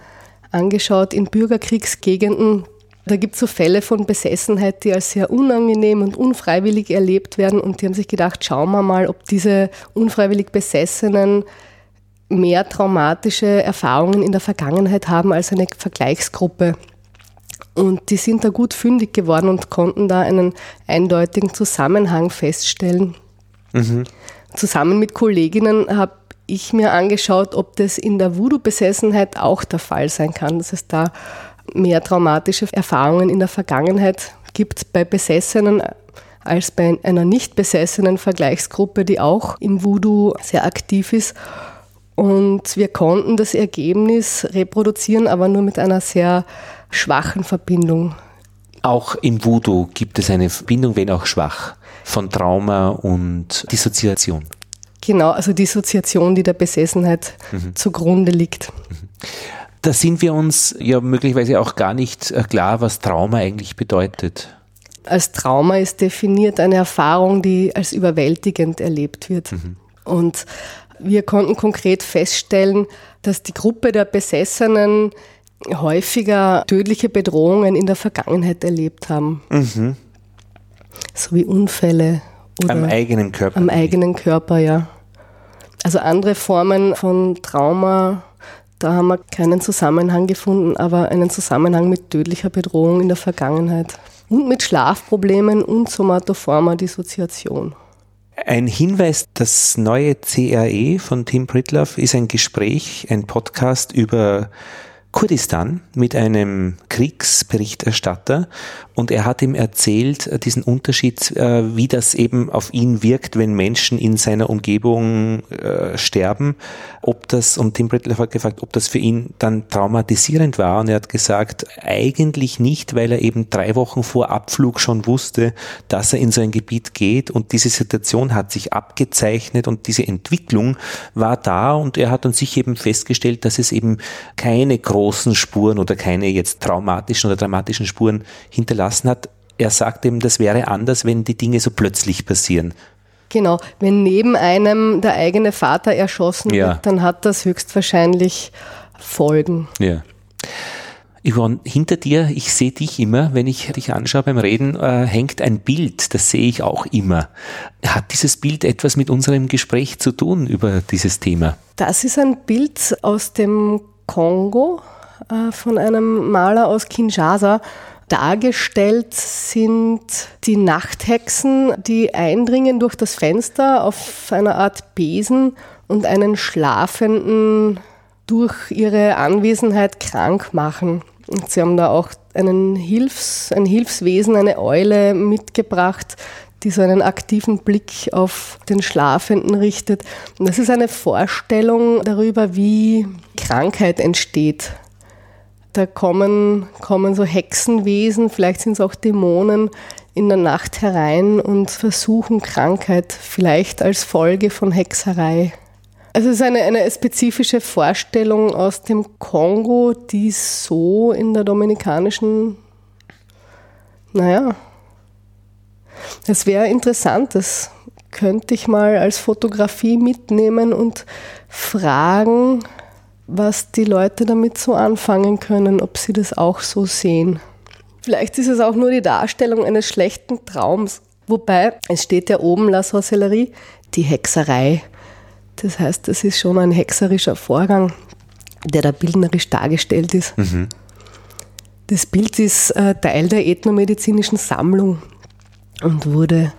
angeschaut, in Bürgerkriegsgegenden. Da gibt es so Fälle von Besessenheit, die als sehr unangenehm und unfreiwillig erlebt werden. Und die haben sich gedacht, schauen wir mal, ob diese unfreiwillig Besessenen mehr traumatische Erfahrungen in der Vergangenheit haben als eine Vergleichsgruppe. Und die sind da gut fündig geworden und konnten da einen eindeutigen Zusammenhang feststellen. Mhm. Zusammen mit Kolleginnen habe ich mir angeschaut, ob das in der Voodoo-Besessenheit auch der Fall sein kann, dass es da mehr traumatische Erfahrungen in der Vergangenheit gibt bei Besessenen als bei einer nicht besessenen Vergleichsgruppe, die auch im Voodoo sehr aktiv ist. Und wir konnten das Ergebnis reproduzieren, aber nur mit einer sehr schwachen Verbindung. Auch im Voodoo gibt es eine Verbindung, wenn auch schwach, von Trauma und Dissoziation. Genau, also Dissoziation, die der Besessenheit mhm. zugrunde liegt. Mhm. Da sind wir uns ja möglicherweise auch gar nicht äh, klar, was Trauma eigentlich bedeutet. Als Trauma ist definiert eine Erfahrung, die als überwältigend erlebt wird. Mhm. Und wir konnten konkret feststellen, dass die Gruppe der Besessenen häufiger tödliche Bedrohungen in der Vergangenheit erlebt haben. Mhm. So wie Unfälle. am eigenen Körper. Am eigenen Körper, ja. Also andere Formen von Trauma, da haben wir keinen Zusammenhang gefunden, aber einen Zusammenhang mit tödlicher Bedrohung in der Vergangenheit. Und mit Schlafproblemen und somatoformer Dissoziation. Ein Hinweis, das neue CRE von Tim Pritloff ist ein Gespräch, ein Podcast über Kurdistan mit einem Kriegsberichterstatter und er hat ihm erzählt, äh, diesen Unterschied, äh, wie das eben auf ihn wirkt, wenn Menschen in seiner Umgebung äh, sterben, ob das, und Tim Bradley hat gefragt, ob das für ihn dann traumatisierend war. Und er hat gesagt, eigentlich nicht, weil er eben drei Wochen vor Abflug schon wusste, dass er in so ein Gebiet geht. Und diese Situation hat sich abgezeichnet und diese Entwicklung war da. Und er hat an sich eben festgestellt, dass es eben keine große großen Spuren oder keine jetzt traumatischen oder dramatischen Spuren hinterlassen hat. Er sagt eben, das wäre anders, wenn die Dinge so plötzlich passieren. Genau, wenn neben einem der eigene Vater erschossen ja. wird, dann hat das höchstwahrscheinlich Folgen. Ja. Yvonne, hinter dir, ich sehe dich immer, wenn ich dich anschaue beim Reden, äh, hängt ein Bild, das sehe ich auch immer. Hat dieses Bild etwas mit unserem Gespräch zu tun über dieses Thema? Das ist ein Bild aus dem Kongo, äh, von einem Maler aus Kinshasa. Dargestellt sind die Nachthexen, die eindringen durch das Fenster auf einer Art Besen und einen Schlafenden durch ihre Anwesenheit krank machen. Und sie haben da auch einen Hilfs-, ein Hilfswesen, eine Eule mitgebracht, die so einen aktiven Blick auf den Schlafenden richtet. Und das ist eine Vorstellung darüber, wie Krankheit entsteht da kommen, kommen so Hexenwesen, vielleicht sind es auch Dämonen, in der Nacht herein und versuchen Krankheit, vielleicht als Folge von Hexerei. Also es ist eine, eine spezifische Vorstellung aus dem Kongo, die so in der dominikanischen, naja, es wäre interessant, das könnte ich mal als Fotografie mitnehmen und fragen, was die Leute damit so anfangen können, ob sie das auch so sehen. Vielleicht ist es auch nur die Darstellung eines schlechten Traums. Wobei, es steht ja oben La Sorcellerie, die Hexerei. Das heißt, das ist schon ein hexerischer Vorgang, der da bildnerisch dargestellt ist. Mhm. Das Bild ist äh, Teil der ethnomedizinischen Sammlung und wurde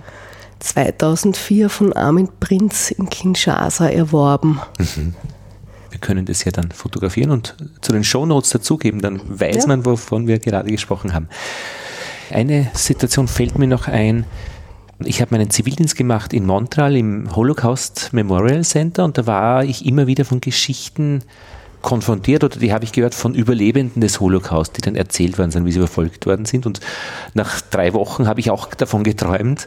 2004 von Armin Prinz in Kinshasa erworben. Mhm. Wir können das ja dann fotografieren und zu den Shownotes dazugeben, dann weiß ja. man, wovon wir gerade gesprochen haben. Eine Situation fällt mir noch ein. Ich habe meinen Zivildienst gemacht in Montreal im Holocaust Memorial Center und da war ich immer wieder von Geschichten konfrontiert oder die habe ich gehört von Überlebenden des Holocaust, die dann erzählt worden sind, wie sie verfolgt worden sind. Und nach drei Wochen habe ich auch davon geträumt.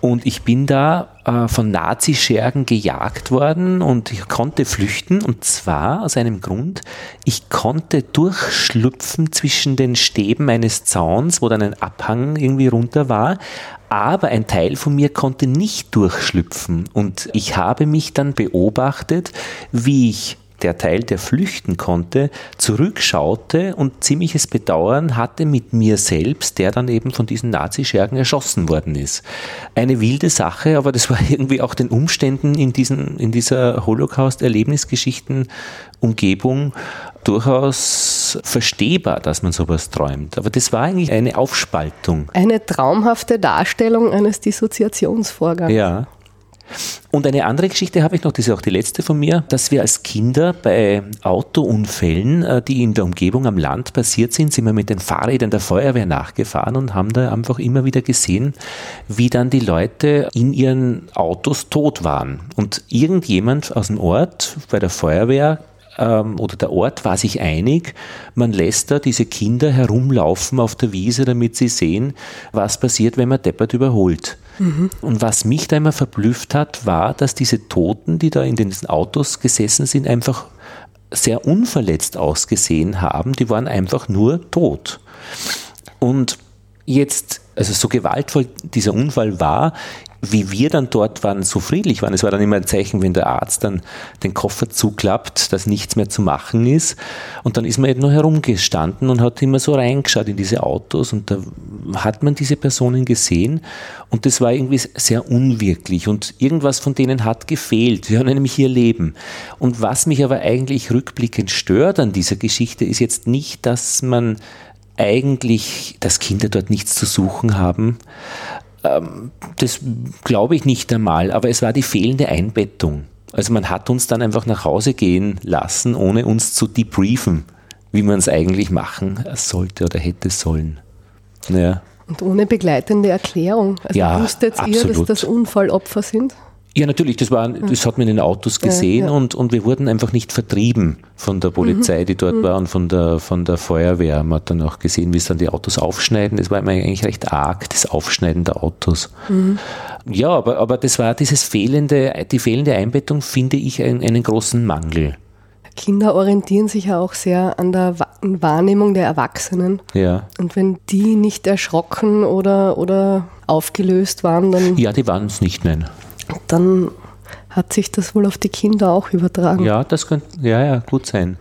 Und ich bin da äh, von Nazischergen gejagt worden und ich konnte flüchten. Und zwar aus einem Grund, ich konnte durchschlüpfen zwischen den Stäben eines Zauns, wo dann ein Abhang irgendwie runter war. Aber ein Teil von mir konnte nicht durchschlüpfen. Und ich habe mich dann beobachtet, wie ich der Teil, der flüchten konnte, zurückschaute und ziemliches Bedauern hatte mit mir selbst, der dann eben von diesen Nazischergen erschossen worden ist. Eine wilde Sache, aber das war [laughs] irgendwie auch den Umständen in, diesen, in dieser Holocaust-Erlebnisgeschichten-Umgebung durchaus verstehbar, dass man sowas träumt. Aber das war eigentlich eine Aufspaltung. Eine traumhafte Darstellung eines Dissoziationsvorgangs. Ja. Und eine andere Geschichte habe ich noch, das ist auch die letzte von mir, dass wir als Kinder bei Autounfällen, äh, die in der Umgebung am Land passiert sind, sind wir mit den Fahrrädern der Feuerwehr nachgefahren und haben da einfach immer wieder gesehen, wie dann die Leute in ihren Autos tot waren. Und irgendjemand aus dem Ort bei der Feuerwehr ähm, oder der Ort war sich einig, man lässt da diese Kinder herumlaufen auf der Wiese, damit sie sehen, was passiert, wenn man deppert überholt. Mhm. Und was mich da immer verblüfft hat, war, dass diese Toten, die da in den Autos gesessen sind, einfach sehr unverletzt ausgesehen haben. Die waren einfach nur tot. Und jetzt, also so gewaltvoll dieser Unfall war, wie wir dann dort waren, so friedlich waren. Es war dann immer ein Zeichen, wenn der Arzt dann den Koffer zuklappt, dass nichts mehr zu machen ist. Und dann ist man eben noch herumgestanden und hat immer so reingeschaut in diese Autos und da hat man diese Personen gesehen und das war irgendwie sehr unwirklich und irgendwas von denen hat gefehlt. Wir haben nämlich hier Leben. Und was mich aber eigentlich rückblickend stört an dieser Geschichte ist jetzt nicht, dass man eigentlich, dass Kinder dort nichts zu suchen haben, das glaube ich nicht einmal, aber es war die fehlende Einbettung. Also man hat uns dann einfach nach Hause gehen lassen, ohne uns zu debriefen, wie man es eigentlich machen sollte oder hätte sollen. Ja. Und ohne begleitende Erklärung. Also ja, wusstet ihr, dass das Unfallopfer sind? Ja, natürlich, das, war, das hat man in den Autos gesehen ja, ja. Und, und wir wurden einfach nicht vertrieben von der Polizei, die dort mhm. war und von der, von der Feuerwehr. Man hat dann auch gesehen, wie es dann die Autos aufschneiden. Das war immer eigentlich recht arg, das Aufschneiden der Autos. Mhm. Ja, aber, aber das war dieses fehlende, die fehlende Einbettung, finde ich, einen, einen großen Mangel. Kinder orientieren sich ja auch sehr an der Wahrnehmung der Erwachsenen. Ja. Und wenn die nicht erschrocken oder, oder aufgelöst waren, dann. Ja, die waren es nicht, nein dann hat sich das wohl auf die Kinder auch übertragen. Ja, das könnte ja, ja, gut sein.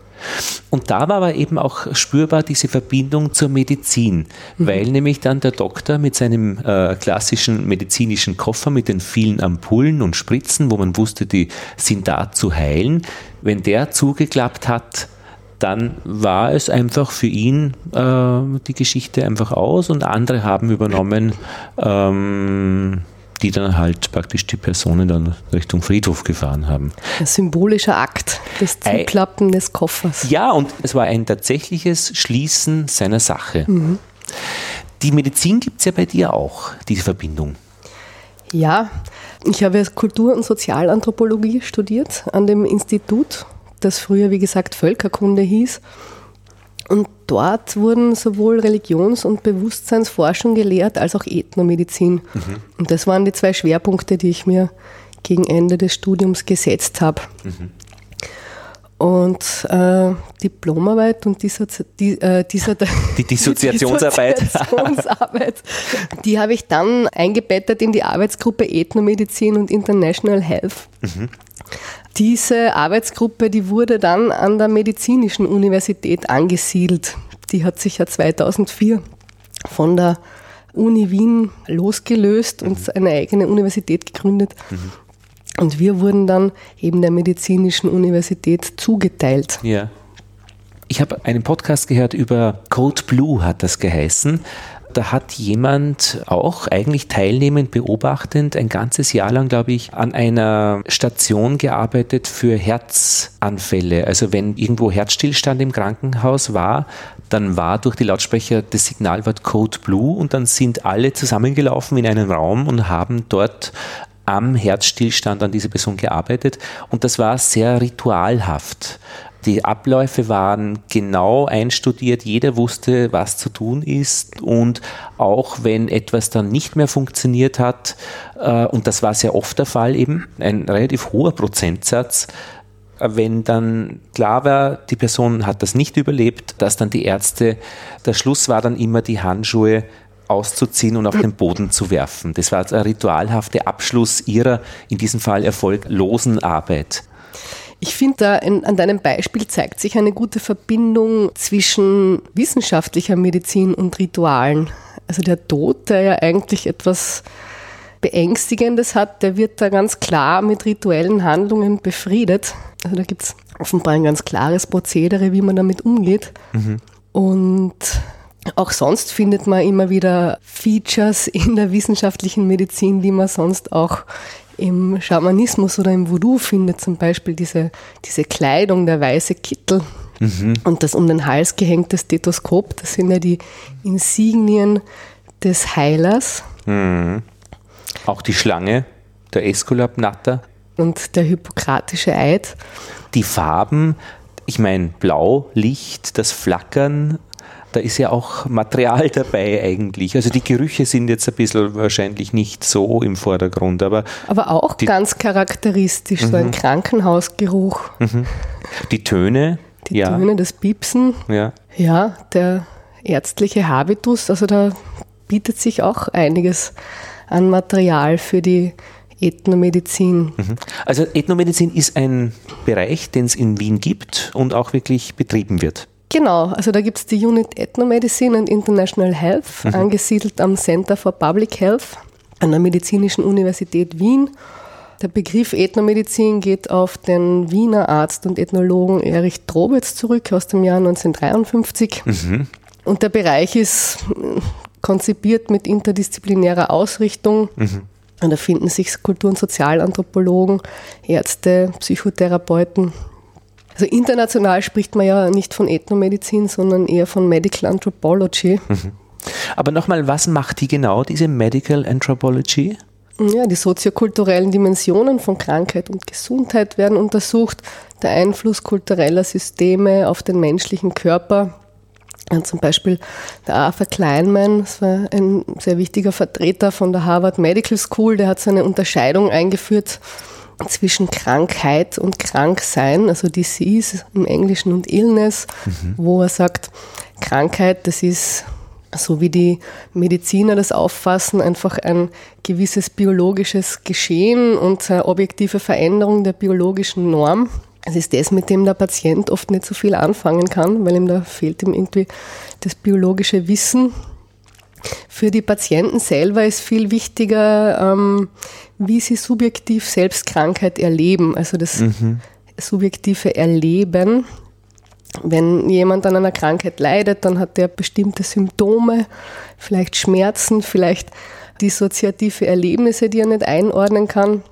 Und da war aber eben auch spürbar diese Verbindung zur Medizin, mhm. weil nämlich dann der Doktor mit seinem äh, klassischen medizinischen Koffer mit den vielen Ampullen und Spritzen, wo man wusste, die sind da zu heilen, wenn der zugeklappt hat, dann war es einfach für ihn äh, die Geschichte einfach aus und andere haben übernommen, ähm, die dann halt praktisch die Personen dann Richtung Friedhof gefahren haben. Ein symbolischer Akt, das Zuklappen des Koffers. Ja, und es war ein tatsächliches Schließen seiner Sache. Mhm. Die Medizin gibt es ja bei dir auch, diese Verbindung. Ja, ich habe Kultur- und Sozialanthropologie studiert an dem Institut, das früher, wie gesagt, Völkerkunde hieß. Und dort wurden sowohl Religions- und Bewusstseinsforschung gelehrt als auch Ethnomedizin. Mhm. Und das waren die zwei Schwerpunkte, die ich mir gegen Ende des Studiums gesetzt habe. Mhm. Und äh, Diplomarbeit und dieser, die, äh, dieser die [laughs] Dissoziationsarbeit, Dissoziationsarbeit die habe ich dann eingebettet in die Arbeitsgruppe Ethnomedizin und International Health. Mhm. Diese Arbeitsgruppe, die wurde dann an der Medizinischen Universität angesiedelt. Die hat sich ja 2004 von der Uni Wien losgelöst und eine eigene Universität gegründet. Mhm. Und wir wurden dann eben der Medizinischen Universität zugeteilt. Ja. Ich habe einen Podcast gehört über Code Blue, hat das geheißen da hat jemand auch eigentlich teilnehmend beobachtend ein ganzes Jahr lang, glaube ich, an einer Station gearbeitet für Herzanfälle. Also wenn irgendwo Herzstillstand im Krankenhaus war, dann war durch die Lautsprecher das Signalwort Code Blue und dann sind alle zusammengelaufen in einen Raum und haben dort am Herzstillstand an dieser Person gearbeitet und das war sehr ritualhaft Die Abläufe waren genau einstudiert, jeder wusste, was zu tun ist und auch wenn etwas dann nicht mehr funktioniert hat, äh, und das war sehr oft der Fall eben, ein relativ hoher Prozentsatz, wenn dann klar war, die Person hat das nicht überlebt, dass dann die Ärzte, der Schluss war dann immer die Handschuhe auszuziehen und auf den Boden zu werfen. Das war der ritualhafte Abschluss ihrer, in diesem Fall erfolglosen Arbeit. Ich finde, da an deinem Beispiel zeigt sich eine gute Verbindung zwischen wissenschaftlicher Medizin und Ritualen. Also der Tod, der ja eigentlich etwas Beängstigendes hat, der wird da ganz klar mit rituellen Handlungen befriedet. Also da gibt es offenbar ein ganz klares Prozedere, wie man damit umgeht. Mhm. Und auch sonst findet man immer wieder Features in der wissenschaftlichen Medizin, die man sonst auch im Schamanismus oder im Voodoo findet. Zum Beispiel diese, diese Kleidung, der weiße Kittel mhm. und das um den Hals gehängte Stethoskop. Das sind ja die Insignien des Heilers. Mhm. Auch die Schlange, der Esculap Natter. Und der hippokratische Eid. Die Farben, ich meine, Blau, Licht, das Flackern, da ist ja auch Material dabei eigentlich. Also die Gerüche sind jetzt ein bisschen wahrscheinlich nicht so im Vordergrund, aber. Aber auch ganz charakteristisch, mhm. so ein mhm. Krankenhausgeruch. Mhm. Die Töne. Die ja. Töne, das Piepsen. Ja. Ja, der ärztliche Habitus, also da bietet sich auch einiges an Material für die Ethnomedizin. Mhm. Also Ethnomedizin ist ein Bereich, den es in Wien gibt und auch wirklich betrieben wird. Genau, also da gibt es die Unit Ethnomedicine and International Health, mhm. angesiedelt am Center for Public Health an der Medizinischen Universität Wien. Der Begriff Ethnomedizin geht auf den Wiener Arzt und Ethnologen Erich Drobitz zurück aus dem Jahr 1953. Mhm. Und der Bereich ist konzipiert mit interdisziplinärer Ausrichtung. Mhm. Und da finden sich Kultur- und Sozialanthropologen, Ärzte, Psychotherapeuten. Also international spricht man ja nicht von Ethnomedizin, sondern eher von Medical Anthropology. Mhm. Aber nochmal, was macht die genau, diese Medical Anthropology? Ja, die soziokulturellen Dimensionen von Krankheit und Gesundheit werden untersucht, der Einfluss kultureller Systeme auf den menschlichen Körper, zum Beispiel der Arthur Kleinman, das war ein sehr wichtiger Vertreter von der Harvard Medical School, der hat so eine Unterscheidung eingeführt zwischen Krankheit und Kranksein, also Disease im Englischen und Illness, mhm. wo er sagt, Krankheit, das ist so wie die Mediziner das auffassen, einfach ein gewisses biologisches Geschehen und eine objektive Veränderung der biologischen Norm. Es ist das, mit dem der Patient oft nicht so viel anfangen kann, weil ihm da fehlt ihm irgendwie das biologische Wissen. Für die Patienten selber ist viel wichtiger, ähm, wie sie subjektiv selbst Krankheit erleben, also das mhm. subjektive Erleben. Wenn jemand an einer Krankheit leidet, dann hat er bestimmte Symptome, vielleicht Schmerzen, vielleicht dissoziative Erlebnisse, die er nicht einordnen kann.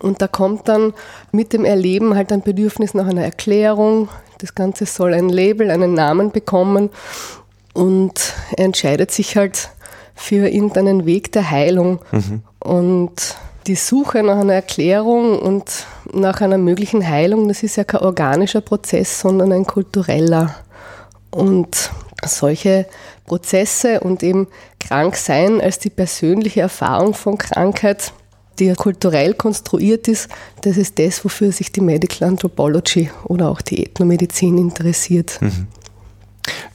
Und da kommt dann mit dem Erleben halt ein Bedürfnis nach einer Erklärung. Das Ganze soll ein Label, einen Namen bekommen. Und er entscheidet sich halt für irgendeinen Weg der Heilung. Mhm. Und die Suche nach einer Erklärung und nach einer möglichen Heilung, das ist ja kein organischer Prozess, sondern ein kultureller. Und solche Prozesse und eben Kranksein als die persönliche Erfahrung von Krankheit die kulturell konstruiert ist, das ist das, wofür sich die Medical Anthropology oder auch die Ethnomedizin interessiert. Mhm.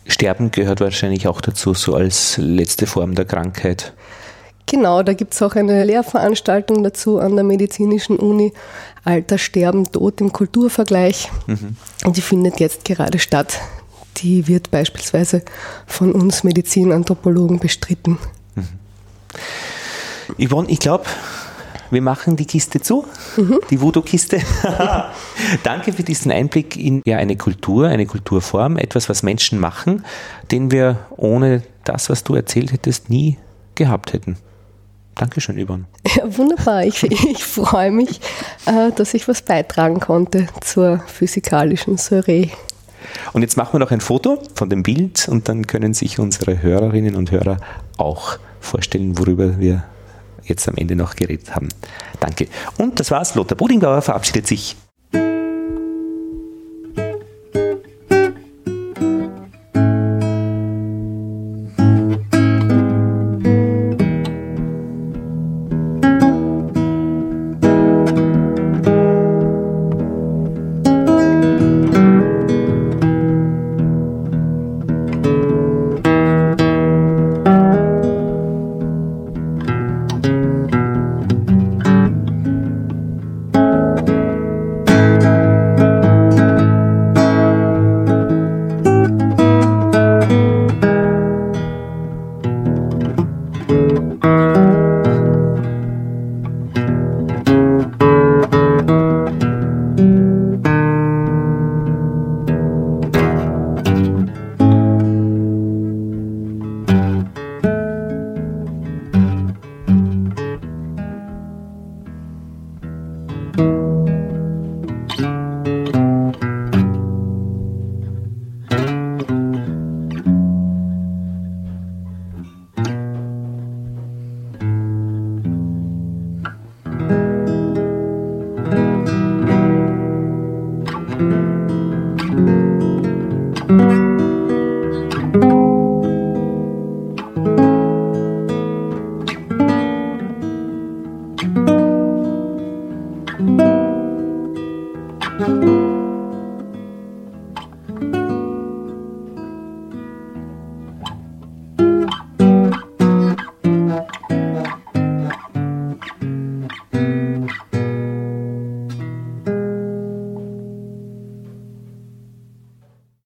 Sterben gehört wahrscheinlich auch dazu, so als letzte Form der Krankheit. Genau, da gibt es auch eine Lehrveranstaltung dazu an der Medizinischen Uni, Alter, Sterben, Tod im Kulturvergleich. Mhm. Und die findet jetzt gerade statt. Die wird beispielsweise von uns Medizinanthropologen bestritten. Mhm. Yvonne, ich glaube, wir machen die Kiste zu, mhm. die Voodoo-Kiste. [laughs] Danke für diesen Einblick in ja, eine Kultur, eine Kulturform, etwas, was Menschen machen, den wir ohne das, was du erzählt hättest, nie gehabt hätten. Dankeschön, Yvonne. [laughs] Ja, wunderbar. Ich, ich freue mich, äh, dass ich was beitragen konnte zur physikalischen Soiree. Und jetzt machen wir noch ein Foto von dem Bild und dann können sich unsere Hörerinnen und Hörer auch vorstellen, worüber wir jetzt am Ende noch geredet haben. Danke. Und das war's. Lothar Bodingbauer verabschiedet sich.